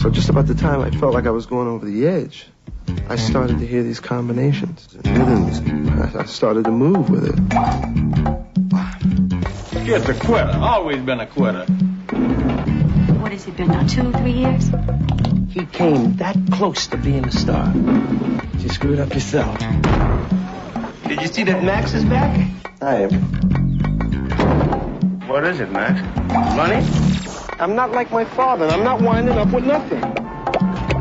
So just about the time I felt like I was going over the edge, I started to hear these combinations and rhythms. I, I started to move with it. Kid's a quitter. Always been a quitter. What has it been now? Two, three years? He came that close to being a star. You screwed up yourself. Did you see that Max is back? I am. What is it, Max? Money? I'm not like my father. and I'm not winding up with nothing.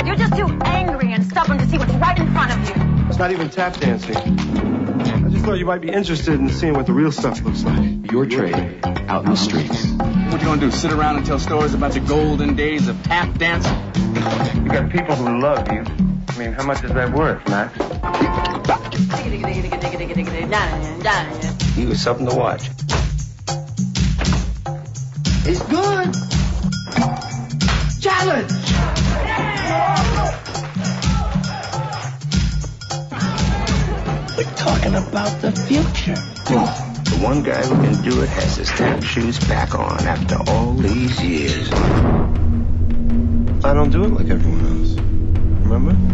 You're just too angry and stubborn to see what's right in front of you. It's not even tap dancing. I just thought you might be interested in seeing what the real stuff looks like. Your trade out in the streets. What you gonna do? Sit around and tell stories about the golden days of tap dancing? You got people who love you. I mean, how much is that worth, Max? He was something to watch. It's good. Challenge. We're talking about the future. The one guy who can do it has his tap shoes back on after all these years. I don't do it like everyone else. Remember?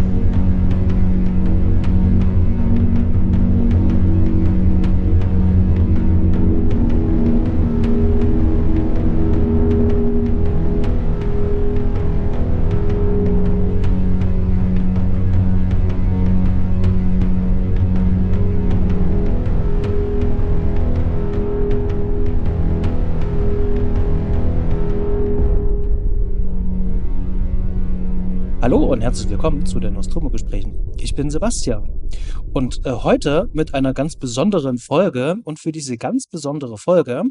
Und herzlich willkommen zu den Nostromo-Gesprächen. Ich bin Sebastian. Und äh, heute mit einer ganz besonderen Folge. Und für diese ganz besondere Folge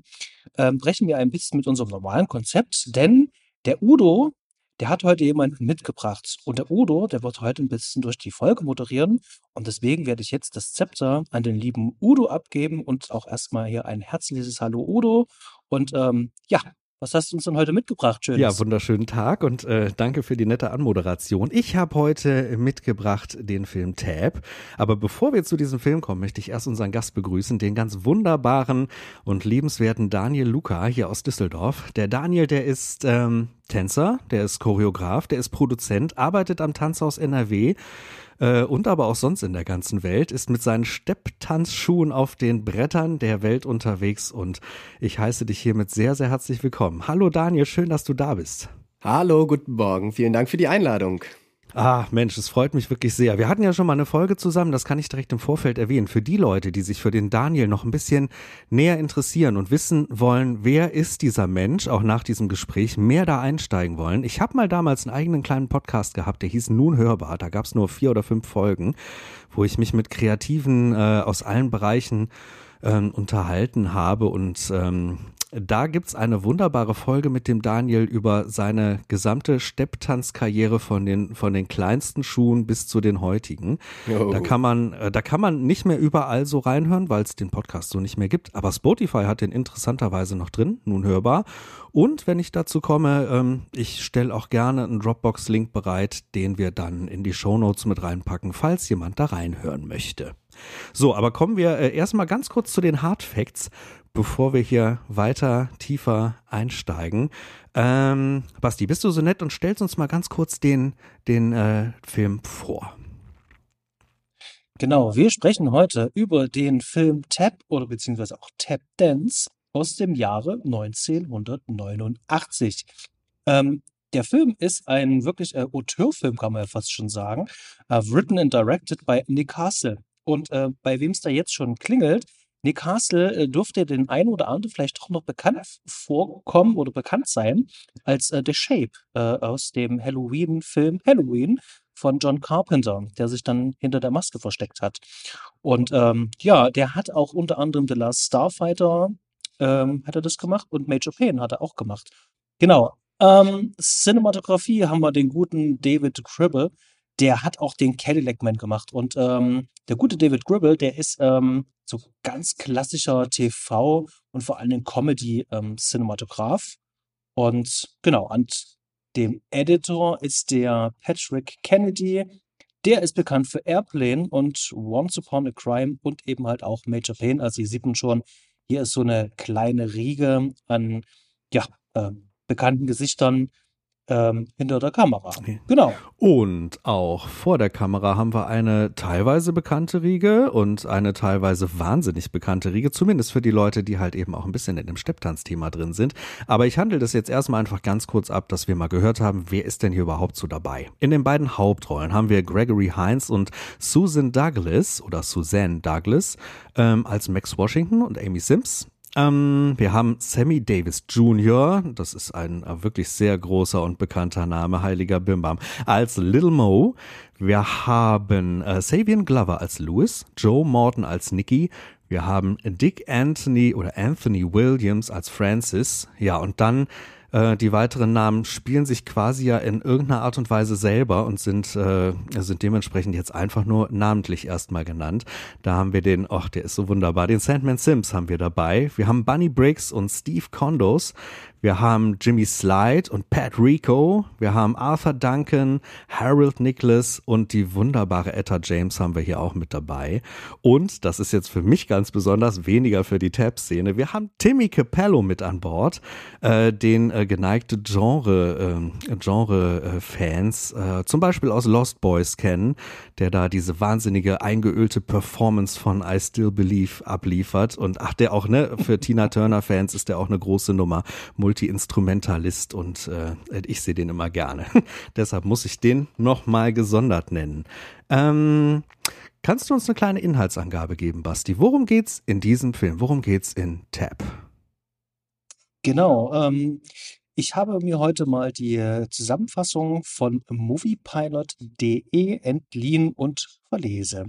äh, brechen wir ein bisschen mit unserem normalen Konzept, denn der Udo, der hat heute jemanden mitgebracht. Und der Udo, der wird heute ein bisschen durch die Folge moderieren. Und deswegen werde ich jetzt das Zepter an den lieben Udo abgeben und auch erstmal hier ein herzliches Hallo Udo. Und ähm, ja, was hast du uns denn heute mitgebracht, Schönes? Ja, wunderschönen Tag und äh, danke für die nette Anmoderation. Ich habe heute mitgebracht den Film Tab. Aber bevor wir zu diesem Film kommen, möchte ich erst unseren Gast begrüßen, den ganz wunderbaren und liebenswerten Daniel Luca hier aus Düsseldorf. Der Daniel, der ist ähm, Tänzer, der ist Choreograf, der ist Produzent, arbeitet am Tanzhaus NRW äh, und aber auch sonst in der ganzen Welt, ist mit seinen Stepptanzschuhen auf den Brettern der Welt unterwegs und ich heiße dich hiermit sehr, sehr herzlich willkommen. Hallo Daniel, schön, dass du da bist. Hallo, guten Morgen. Vielen Dank für die Einladung. Ah, Mensch, es freut mich wirklich sehr. Wir hatten ja schon mal eine Folge zusammen, das kann ich direkt im Vorfeld erwähnen. Für die Leute, die sich für den Daniel noch ein bisschen näher interessieren und wissen wollen, wer ist dieser Mensch, auch nach diesem Gespräch mehr da einsteigen wollen. Ich habe mal damals einen eigenen kleinen Podcast gehabt, der hieß Nun hörbar. Da gab es nur vier oder fünf Folgen, wo ich mich mit Kreativen äh, aus allen Bereichen ähm, unterhalten habe und ähm, da gibt's eine wunderbare Folge mit dem Daniel über seine gesamte Stepptanzkarriere von den, von den kleinsten Schuhen bis zu den heutigen. Oh. Da kann man, äh, da kann man nicht mehr überall so reinhören, weil es den Podcast so nicht mehr gibt. Aber Spotify hat den interessanterweise noch drin, nun hörbar. Und wenn ich dazu komme, ähm, ich stelle auch gerne einen Dropbox-Link bereit, den wir dann in die Shownotes mit reinpacken, falls jemand da reinhören möchte. So, aber kommen wir äh, erstmal ganz kurz zu den Hard Facts, bevor wir hier weiter tiefer einsteigen. Ähm, Basti, bist du so nett und stellst uns mal ganz kurz den, den äh, Film vor. Genau, wir sprechen heute über den Film Tap oder beziehungsweise auch Tap Dance aus dem Jahre 1989. Ähm, der Film ist ein wirklich äh, Auteurfilm, kann man ja fast schon sagen. Uh, written and directed by Nick Castle. Und äh, bei wem es da jetzt schon klingelt, Nick Castle äh, dürfte den einen oder anderen vielleicht doch noch bekannt vorkommen oder bekannt sein als äh, The Shape äh, aus dem Halloween-Film Halloween von John Carpenter, der sich dann hinter der Maske versteckt hat. Und ähm, ja, der hat auch unter anderem The Last Starfighter ähm, hat er das gemacht und Major Payne hat er auch gemacht. Genau. Ähm, Cinematografie haben wir den guten David Cribble. Der hat auch den Cadillac Man gemacht. Und ähm, der gute David Gribble, der ist ähm, so ganz klassischer TV und vor allem Comedy-Cinematograph. und genau, und dem Editor ist der Patrick Kennedy. Der ist bekannt für Airplane und Once Upon a Crime und eben halt auch Major Payne. Also ihr sieht man schon, hier ist so eine kleine Riege an ja, äh, bekannten Gesichtern, ähm, hinter der Kamera. Genau. Und auch vor der Kamera haben wir eine teilweise bekannte Riege und eine teilweise wahnsinnig bekannte Riege, zumindest für die Leute, die halt eben auch ein bisschen in dem Stepptanzthema drin sind. Aber ich handle das jetzt erstmal einfach ganz kurz ab, dass wir mal gehört haben, wer ist denn hier überhaupt so dabei? In den beiden Hauptrollen haben wir Gregory Hines und Susan Douglas oder Suzanne Douglas ähm, als Max Washington und Amy Sims. Ähm, wir haben Sammy Davis Jr., das ist ein äh, wirklich sehr großer und bekannter Name, heiliger Bimbam, als Little Mo. Wir haben äh, Savian Glover als Louis, Joe Morton als Nicky, wir haben Dick Anthony oder Anthony Williams als Francis, ja, und dann äh, die weiteren Namen spielen sich quasi ja in irgendeiner Art und Weise selber und sind, äh, sind dementsprechend jetzt einfach nur namentlich erstmal genannt. Da haben wir den, ach, der ist so wunderbar, den Sandman Sims haben wir dabei. Wir haben Bunny Briggs und Steve Condos. Wir haben Jimmy Slide und Pat Rico. Wir haben Arthur Duncan, Harold Nicholas und die wunderbare Etta James haben wir hier auch mit dabei. Und, das ist jetzt für mich ganz besonders, weniger für die Tab-Szene, wir haben Timmy Capello mit an Bord, äh, den äh, geneigte Genre, äh, Genre-Fans, äh, zum Beispiel aus Lost Boys kennen, der da diese wahnsinnige eingeölte Performance von I Still Believe abliefert. Und ach, der auch, ne, für Tina Turner-Fans ist der auch eine große Nummer. Multi-Instrumentalist und äh, ich sehe den immer gerne. Deshalb muss ich den nochmal gesondert nennen. Ähm, kannst du uns eine kleine Inhaltsangabe geben, Basti? Worum geht's in diesem Film? Worum geht's in Tab? Genau. Ähm, ich habe mir heute mal die äh, Zusammenfassung von moviepilot.de entliehen und verlese.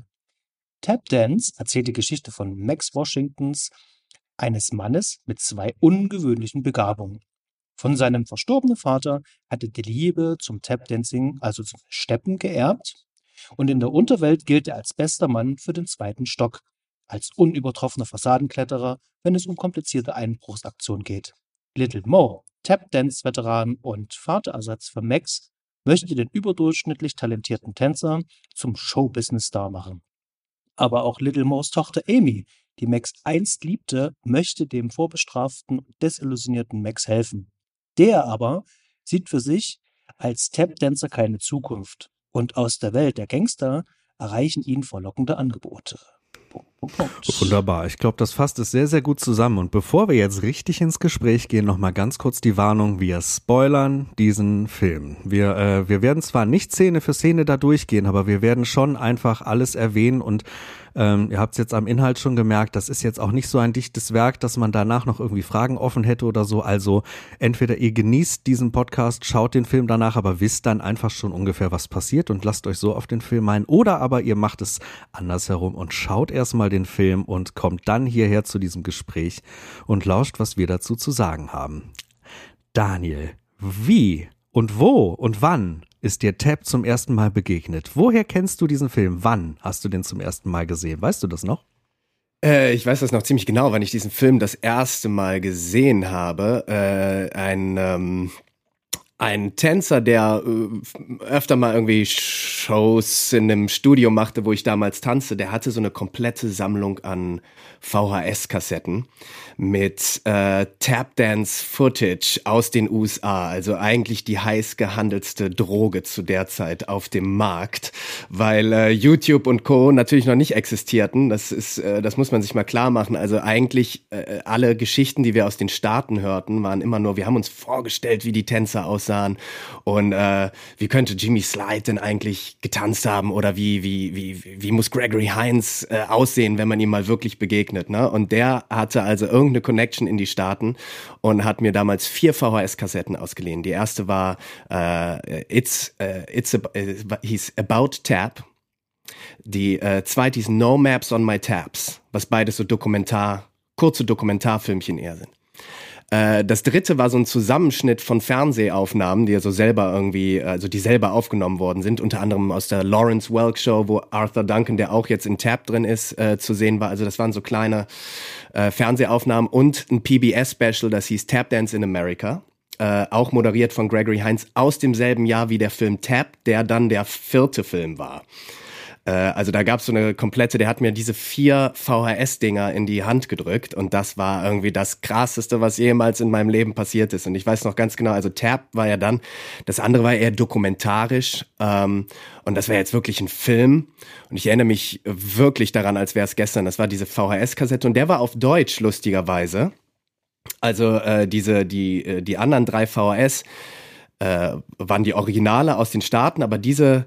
Tap Dance erzählt die Geschichte von Max Washingtons, eines Mannes mit zwei ungewöhnlichen Begabungen. Von seinem verstorbenen Vater hatte die Liebe zum Tapdancing, also zum Steppen, geerbt, und in der Unterwelt gilt er als bester Mann für den zweiten Stock, als unübertroffener Fassadenkletterer, wenn es um komplizierte Einbruchsaktionen geht. Little Mo, Tapdance-Veteran und Vaterersatz für Max, möchte den überdurchschnittlich talentierten Tänzer zum Showbusiness-Star machen. Aber auch Little Mo's Tochter Amy, die Max einst liebte, möchte dem vorbestraften und desillusionierten Max helfen. Der aber sieht für sich als Tapdancer keine Zukunft und aus der Welt der Gangster erreichen ihn verlockende Angebote. Punkt. Wunderbar. Ich glaube, das fasst es sehr, sehr gut zusammen. Und bevor wir jetzt richtig ins Gespräch gehen, nochmal ganz kurz die Warnung. Wir spoilern diesen Film. Wir, äh, wir werden zwar nicht Szene für Szene da durchgehen, aber wir werden schon einfach alles erwähnen und ähm, ihr habt es jetzt am Inhalt schon gemerkt, das ist jetzt auch nicht so ein dichtes Werk, dass man danach noch irgendwie Fragen offen hätte oder so. Also entweder ihr genießt diesen Podcast, schaut den Film danach, aber wisst dann einfach schon ungefähr, was passiert und lasst euch so auf den Film ein. Oder aber ihr macht es andersherum und schaut erstmal den Film und kommt dann hierher zu diesem Gespräch und lauscht, was wir dazu zu sagen haben. Daniel, wie und wo und wann ist dir Tab zum ersten Mal begegnet? Woher kennst du diesen Film? Wann hast du den zum ersten Mal gesehen? Weißt du das noch? Äh, ich weiß das noch ziemlich genau, wann ich diesen Film das erste Mal gesehen habe. Äh, ein ähm, ein Tänzer, der äh, öfter mal irgendwie Shows in einem Studio machte, wo ich damals tanzte, der hatte so eine komplette Sammlung an VHS-Kassetten mit äh, Tap-Dance-Footage aus den USA. Also eigentlich die heiß gehandelste Droge zu der Zeit auf dem Markt, weil äh, YouTube und Co. natürlich noch nicht existierten. Das ist, äh, das muss man sich mal klar machen. Also eigentlich äh, alle Geschichten, die wir aus den Staaten hörten, waren immer nur, wir haben uns vorgestellt, wie die Tänzer aussahen und äh, wie könnte Jimmy Slide denn eigentlich getanzt haben oder wie, wie, wie, wie muss Gregory Hines äh, aussehen, wenn man ihm mal wirklich begegnet. Ne? Und der hatte also irgendwie irgendeine Connection in die Staaten und hat mir damals vier VHS-Kassetten ausgeliehen. Die erste war äh, It's, äh, it's äh, hieß About Tap. Die äh, zweite hieß No Maps on My Tabs, was beides so Dokumentar, kurze Dokumentarfilmchen eher sind. Äh, das dritte war so ein Zusammenschnitt von Fernsehaufnahmen, die ja so selber irgendwie, also die selber aufgenommen worden sind, unter anderem aus der Lawrence Welk Show, wo Arthur Duncan, der auch jetzt in Tab drin ist, äh, zu sehen war. Also das waren so kleine äh, Fernsehaufnahmen und ein PBS-Special, das hieß Tap Dance in America. Äh, auch moderiert von Gregory Hines aus demselben Jahr wie der Film Tap, der dann der vierte Film war. Äh, also da gab es so eine komplette, der hat mir diese vier VHS-Dinger in die Hand gedrückt und das war irgendwie das krasseste, was jemals in meinem Leben passiert ist. Und ich weiß noch ganz genau, also Tab war ja dann, das andere war eher dokumentarisch ähm, und das wäre jetzt wirklich ein Film. Und ich erinnere mich wirklich daran, als wäre es gestern. Das war diese VHS-Kassette und der war auf Deutsch, lustigerweise. Also äh, diese, die, äh, die anderen drei VHS äh, waren die Originale aus den Staaten, aber diese,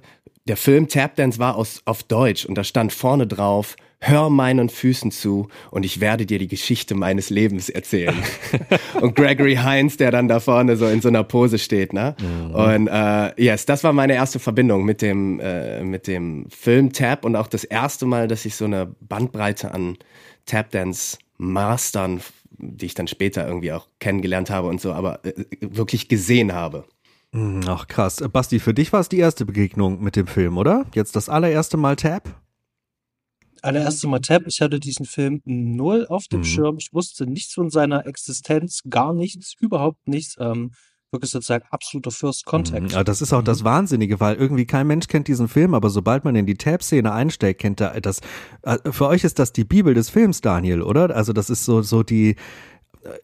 der Film Tapdance war aus, auf Deutsch und da stand vorne drauf, hör meinen Füßen zu und ich werde dir die Geschichte meines Lebens erzählen. und Gregory Hines, der dann da vorne so in so einer Pose steht, ne? Mhm. Und äh, yes, das war meine erste Verbindung mit dem äh, mit dem Film Tap und auch das erste Mal, dass ich so eine Bandbreite an Tapdance Mastern, die ich dann später irgendwie auch kennengelernt habe und so, aber äh, wirklich gesehen habe. Mhm, ach krass. Basti, für dich war es die erste Begegnung mit dem Film, oder? Jetzt das allererste Mal Tap? allererste Mal Tab. Ich hatte diesen Film null auf dem Mhm. Schirm. Ich wusste nichts von seiner Existenz, gar nichts, überhaupt nichts. Ähm, wirklich sozusagen absoluter First Contact. Ja, das ist auch das Wahnsinnige, weil irgendwie kein Mensch kennt diesen Film, aber sobald man in die Tab-Szene einsteigt, kennt er das. äh, Für euch ist das die Bibel des Films, Daniel, oder? Also das ist so, so die,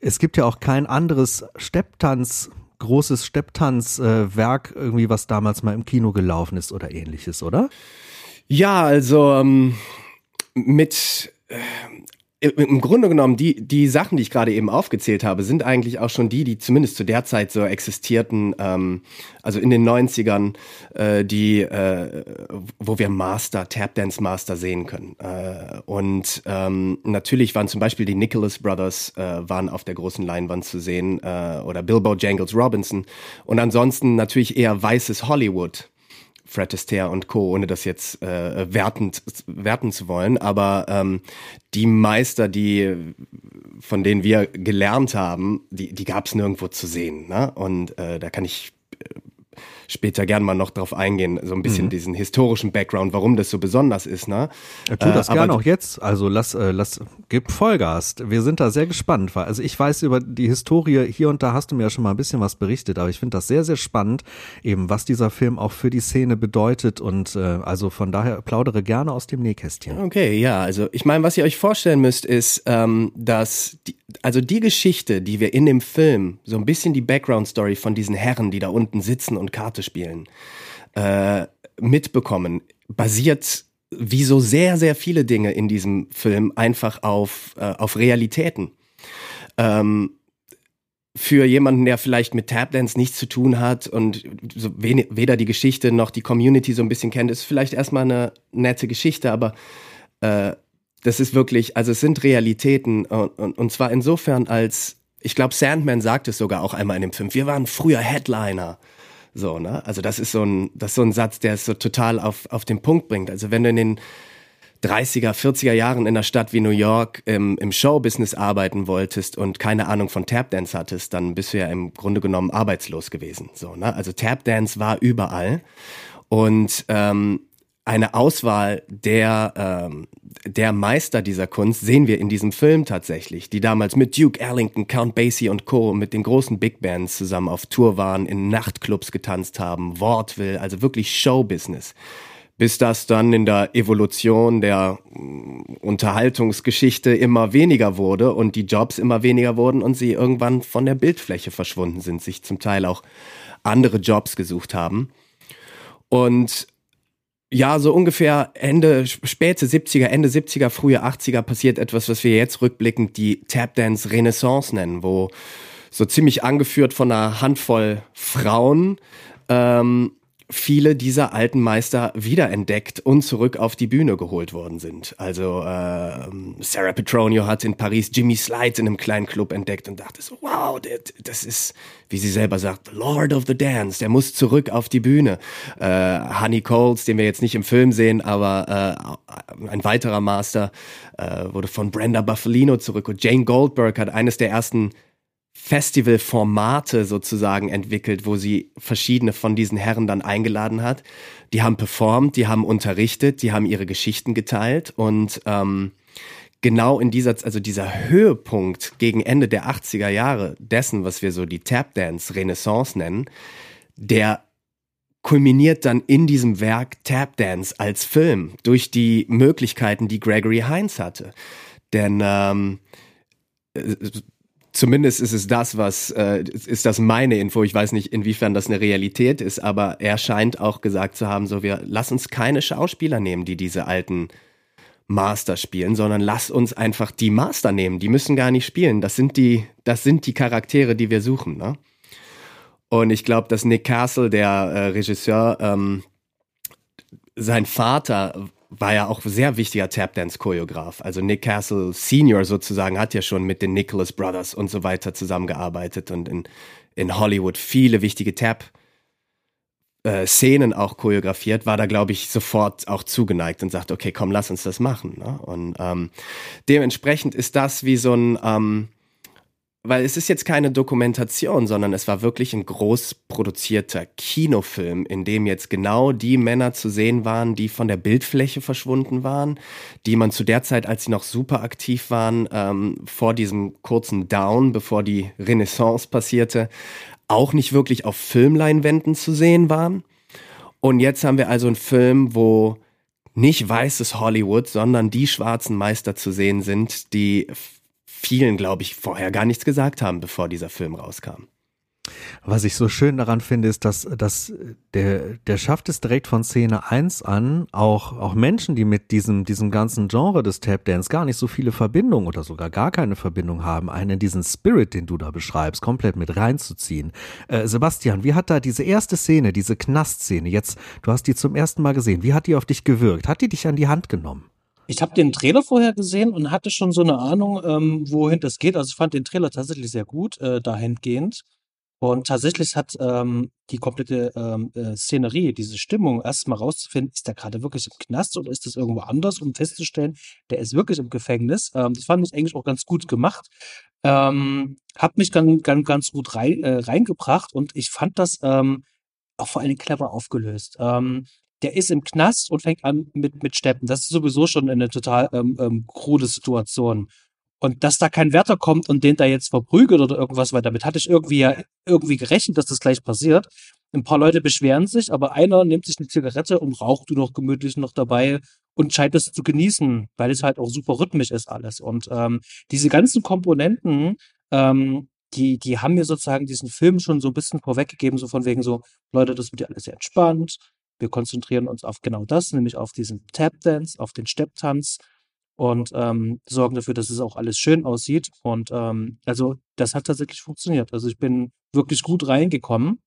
es gibt ja auch kein anderes Stepptanz, großes Stepptanz-Werk irgendwie, was damals mal im Kino gelaufen ist oder ähnliches, oder? Ja, also ähm, mit äh, im Grunde genommen, die, die Sachen, die ich gerade eben aufgezählt habe, sind eigentlich auch schon die, die zumindest zu der Zeit so existierten, ähm, also in den 90ern, äh, die, äh, wo wir Master, Tap Dance Master sehen können. Äh, und ähm, natürlich waren zum Beispiel die Nicholas Brothers äh, waren auf der großen Leinwand zu sehen äh, oder Bilbo Jangles Robinson. Und ansonsten natürlich eher weißes Hollywood. Fred Astaire und Co., ohne das jetzt äh, wertend, werten zu wollen. Aber ähm, die Meister, die von denen wir gelernt haben, die, die gab es nirgendwo zu sehen. Ne? Und äh, da kann ich später gern mal noch drauf eingehen, so ein bisschen Mhm. diesen historischen Background, warum das so besonders ist. Ne? Ja, tu das Äh, gerne auch jetzt. Also lass, äh, lass, gib Vollgas. Wir sind da sehr gespannt, also ich weiß über die Historie hier und da hast du mir ja schon mal ein bisschen was berichtet, aber ich finde das sehr, sehr spannend, eben was dieser Film auch für die Szene bedeutet und äh, also von daher plaudere gerne aus dem Nähkästchen. Okay, ja, also ich meine, was ihr euch vorstellen müsst, ist, ähm, dass die, also die Geschichte, die wir in dem Film, so ein bisschen die Background-Story von diesen Herren, die da unten sitzen und Karte spielen, äh, mitbekommen, basiert wie so sehr, sehr viele Dinge in diesem Film einfach auf, äh, auf Realitäten. Ähm, für jemanden, der vielleicht mit Tapdance nichts zu tun hat und so weder die Geschichte noch die Community so ein bisschen kennt, ist vielleicht erstmal eine nette Geschichte, aber äh, das ist wirklich, also es sind Realitäten und, und, und zwar insofern als, ich glaube, Sandman sagt es sogar auch einmal in dem Film, wir waren früher Headliner. So, ne? Also das ist so ein, das ist so ein Satz, der es so total auf, auf den Punkt bringt. Also wenn du in den 30er, 40er Jahren in einer Stadt wie New York im, im Showbusiness arbeiten wolltest und keine Ahnung von Tapdance hattest, dann bist du ja im Grunde genommen arbeitslos gewesen. So, ne? Also Tapdance war überall und ähm, eine Auswahl der, ähm, der Meister dieser Kunst sehen wir in diesem Film tatsächlich, die damals mit Duke Ellington, Count Basie und Co. mit den großen Big Bands zusammen auf Tour waren, in Nachtclubs getanzt haben, Wortwill, also wirklich Showbusiness bis das dann in der Evolution der mm, Unterhaltungsgeschichte immer weniger wurde und die Jobs immer weniger wurden und sie irgendwann von der Bildfläche verschwunden sind, sich zum Teil auch andere Jobs gesucht haben. Und ja, so ungefähr Ende, späte 70er, Ende 70er, frühe 80er passiert etwas, was wir jetzt rückblickend die Tapdance Renaissance nennen, wo so ziemlich angeführt von einer Handvoll Frauen ähm, viele dieser alten Meister wiederentdeckt und zurück auf die Bühne geholt worden sind. Also ähm, Sarah Petronio hat in Paris Jimmy Slides in einem kleinen Club entdeckt und dachte so, wow, der, das ist, wie sie selber sagt, Lord of the Dance, der muss zurück auf die Bühne. Äh, Honey Coles, den wir jetzt nicht im Film sehen, aber äh, ein weiterer Master äh, wurde von Brenda Buffalino zurück und Jane Goldberg hat eines der ersten Festivalformate sozusagen entwickelt, wo sie verschiedene von diesen Herren dann eingeladen hat. Die haben performt, die haben unterrichtet, die haben ihre Geschichten geteilt und ähm, genau in dieser, also dieser Höhepunkt gegen Ende der 80er Jahre dessen, was wir so die Tapdance Renaissance nennen, der kulminiert dann in diesem Werk Tap Dance als Film durch die Möglichkeiten, die Gregory Hines hatte. Denn ähm, äh, zumindest ist es das, was äh, ist das meine Info. Ich weiß nicht, inwiefern das eine Realität ist, aber er scheint auch gesagt zu haben, so wir lass uns keine Schauspieler nehmen, die diese alten Master spielen, sondern lass uns einfach die Master nehmen. Die müssen gar nicht spielen. Das sind die, das sind die Charaktere, die wir suchen. Ne? Und ich glaube, dass Nick Castle, der äh, Regisseur, ähm, sein Vater war ja auch sehr wichtiger Tapdance-Choreograf. Also Nick Castle Senior sozusagen hat ja schon mit den Nicholas Brothers und so weiter zusammengearbeitet und in, in Hollywood viele wichtige Tap- äh, Szenen auch choreografiert, war da, glaube ich, sofort auch zugeneigt und sagt, okay, komm, lass uns das machen. Ne? Und ähm, dementsprechend ist das wie so ein, ähm, weil es ist jetzt keine Dokumentation, sondern es war wirklich ein groß produzierter Kinofilm, in dem jetzt genau die Männer zu sehen waren, die von der Bildfläche verschwunden waren, die man zu der Zeit, als sie noch super aktiv waren, ähm, vor diesem kurzen Down, bevor die Renaissance passierte, auch nicht wirklich auf Filmleinwänden zu sehen waren. Und jetzt haben wir also einen Film, wo nicht weißes Hollywood, sondern die schwarzen Meister zu sehen sind, die vielen, glaube ich, vorher gar nichts gesagt haben, bevor dieser Film rauskam. Was ich so schön daran finde, ist, dass, dass der, der schafft es direkt von Szene 1 an, auch, auch Menschen, die mit diesem, diesem ganzen Genre des Tap Dance gar nicht so viele Verbindungen oder sogar gar keine Verbindung haben, einen in diesen Spirit, den du da beschreibst, komplett mit reinzuziehen. Äh, Sebastian, wie hat da diese erste Szene, diese Knastszene, jetzt, du hast die zum ersten Mal gesehen, wie hat die auf dich gewirkt? Hat die dich an die Hand genommen? Ich habe den Trailer vorher gesehen und hatte schon so eine Ahnung, ähm, wohin das geht. Also ich fand den Trailer tatsächlich sehr gut, äh, dahingehend. Und tatsächlich hat ähm, die komplette ähm, äh, Szenerie, diese Stimmung, erstmal rauszufinden, ist der gerade wirklich im Knast oder ist das irgendwo anders, um festzustellen, der ist wirklich im Gefängnis. Ähm, das fand ich eigentlich auch ganz gut gemacht. Ähm, hat mich ganz, ganz, ganz gut rein, äh, reingebracht und ich fand das ähm, auch vor allem clever aufgelöst. Ähm, der ist im Knast und fängt an mit, mit Steppen. Das ist sowieso schon eine total ähm, ähm, krude Situation. Und dass da kein Wärter kommt und den da jetzt verprügelt oder irgendwas, weil damit hatte ich irgendwie irgendwie gerechnet, dass das gleich passiert. Ein paar Leute beschweren sich, aber einer nimmt sich eine Zigarette und raucht du noch gemütlich noch dabei und scheint das zu genießen, weil es halt auch super rhythmisch ist alles. Und ähm, diese ganzen Komponenten, ähm, die, die haben mir sozusagen diesen Film schon so ein bisschen vorweggegeben, so von wegen so, Leute, das wird ja alles sehr entspannt. Wir konzentrieren uns auf genau das, nämlich auf diesen Tap-Dance, auf den Stepptanz und ähm, sorgen dafür, dass es auch alles schön aussieht. Und ähm, also das hat tatsächlich funktioniert. Also ich bin wirklich gut reingekommen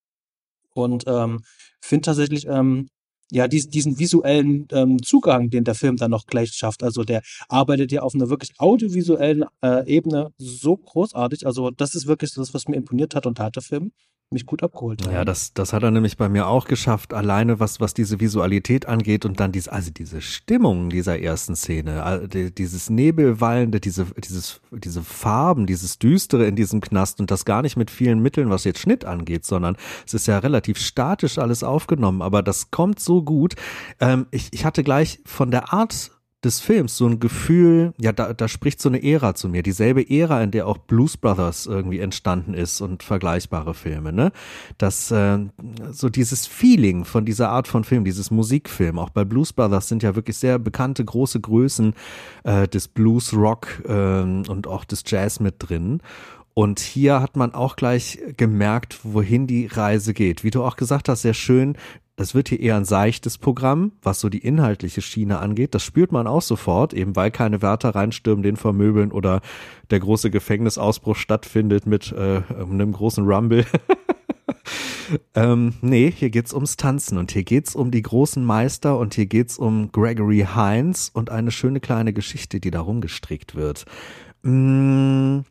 und ähm, finde tatsächlich ähm, ja dies, diesen visuellen ähm, Zugang, den der Film dann noch gleich schafft. Also der arbeitet ja auf einer wirklich audiovisuellen äh, Ebene so großartig. Also das ist wirklich das, was mir imponiert hat und hat der Film mich gut abgeholt Ja, das, das hat er nämlich bei mir auch geschafft, alleine was, was diese Visualität angeht und dann diese, also diese Stimmung dieser ersten Szene, dieses Nebelwallende, diese, dieses, diese Farben, dieses Düstere in diesem Knast und das gar nicht mit vielen Mitteln, was jetzt Schnitt angeht, sondern es ist ja relativ statisch alles aufgenommen, aber das kommt so gut. Ähm, ich, ich hatte gleich von der Art des Films so ein Gefühl, ja, da, da spricht so eine Ära zu mir, dieselbe Ära, in der auch Blues Brothers irgendwie entstanden ist und vergleichbare Filme, ne? Das, äh, so dieses Feeling von dieser Art von Film, dieses Musikfilm, auch bei Blues Brothers sind ja wirklich sehr bekannte große Größen äh, des Blues, Rock äh, und auch des Jazz mit drin. Und hier hat man auch gleich gemerkt, wohin die Reise geht. Wie du auch gesagt hast, sehr schön, das wird hier eher ein seichtes Programm, was so die inhaltliche Schiene angeht. Das spürt man auch sofort, eben weil keine Wärter reinstürmen, den vermöbeln oder der große Gefängnisausbruch stattfindet mit äh, einem großen Rumble. ähm, nee, hier geht's ums Tanzen und hier geht's um die großen Meister und hier geht's um Gregory Hines und eine schöne kleine Geschichte, die da rumgestrickt wird. Mmh.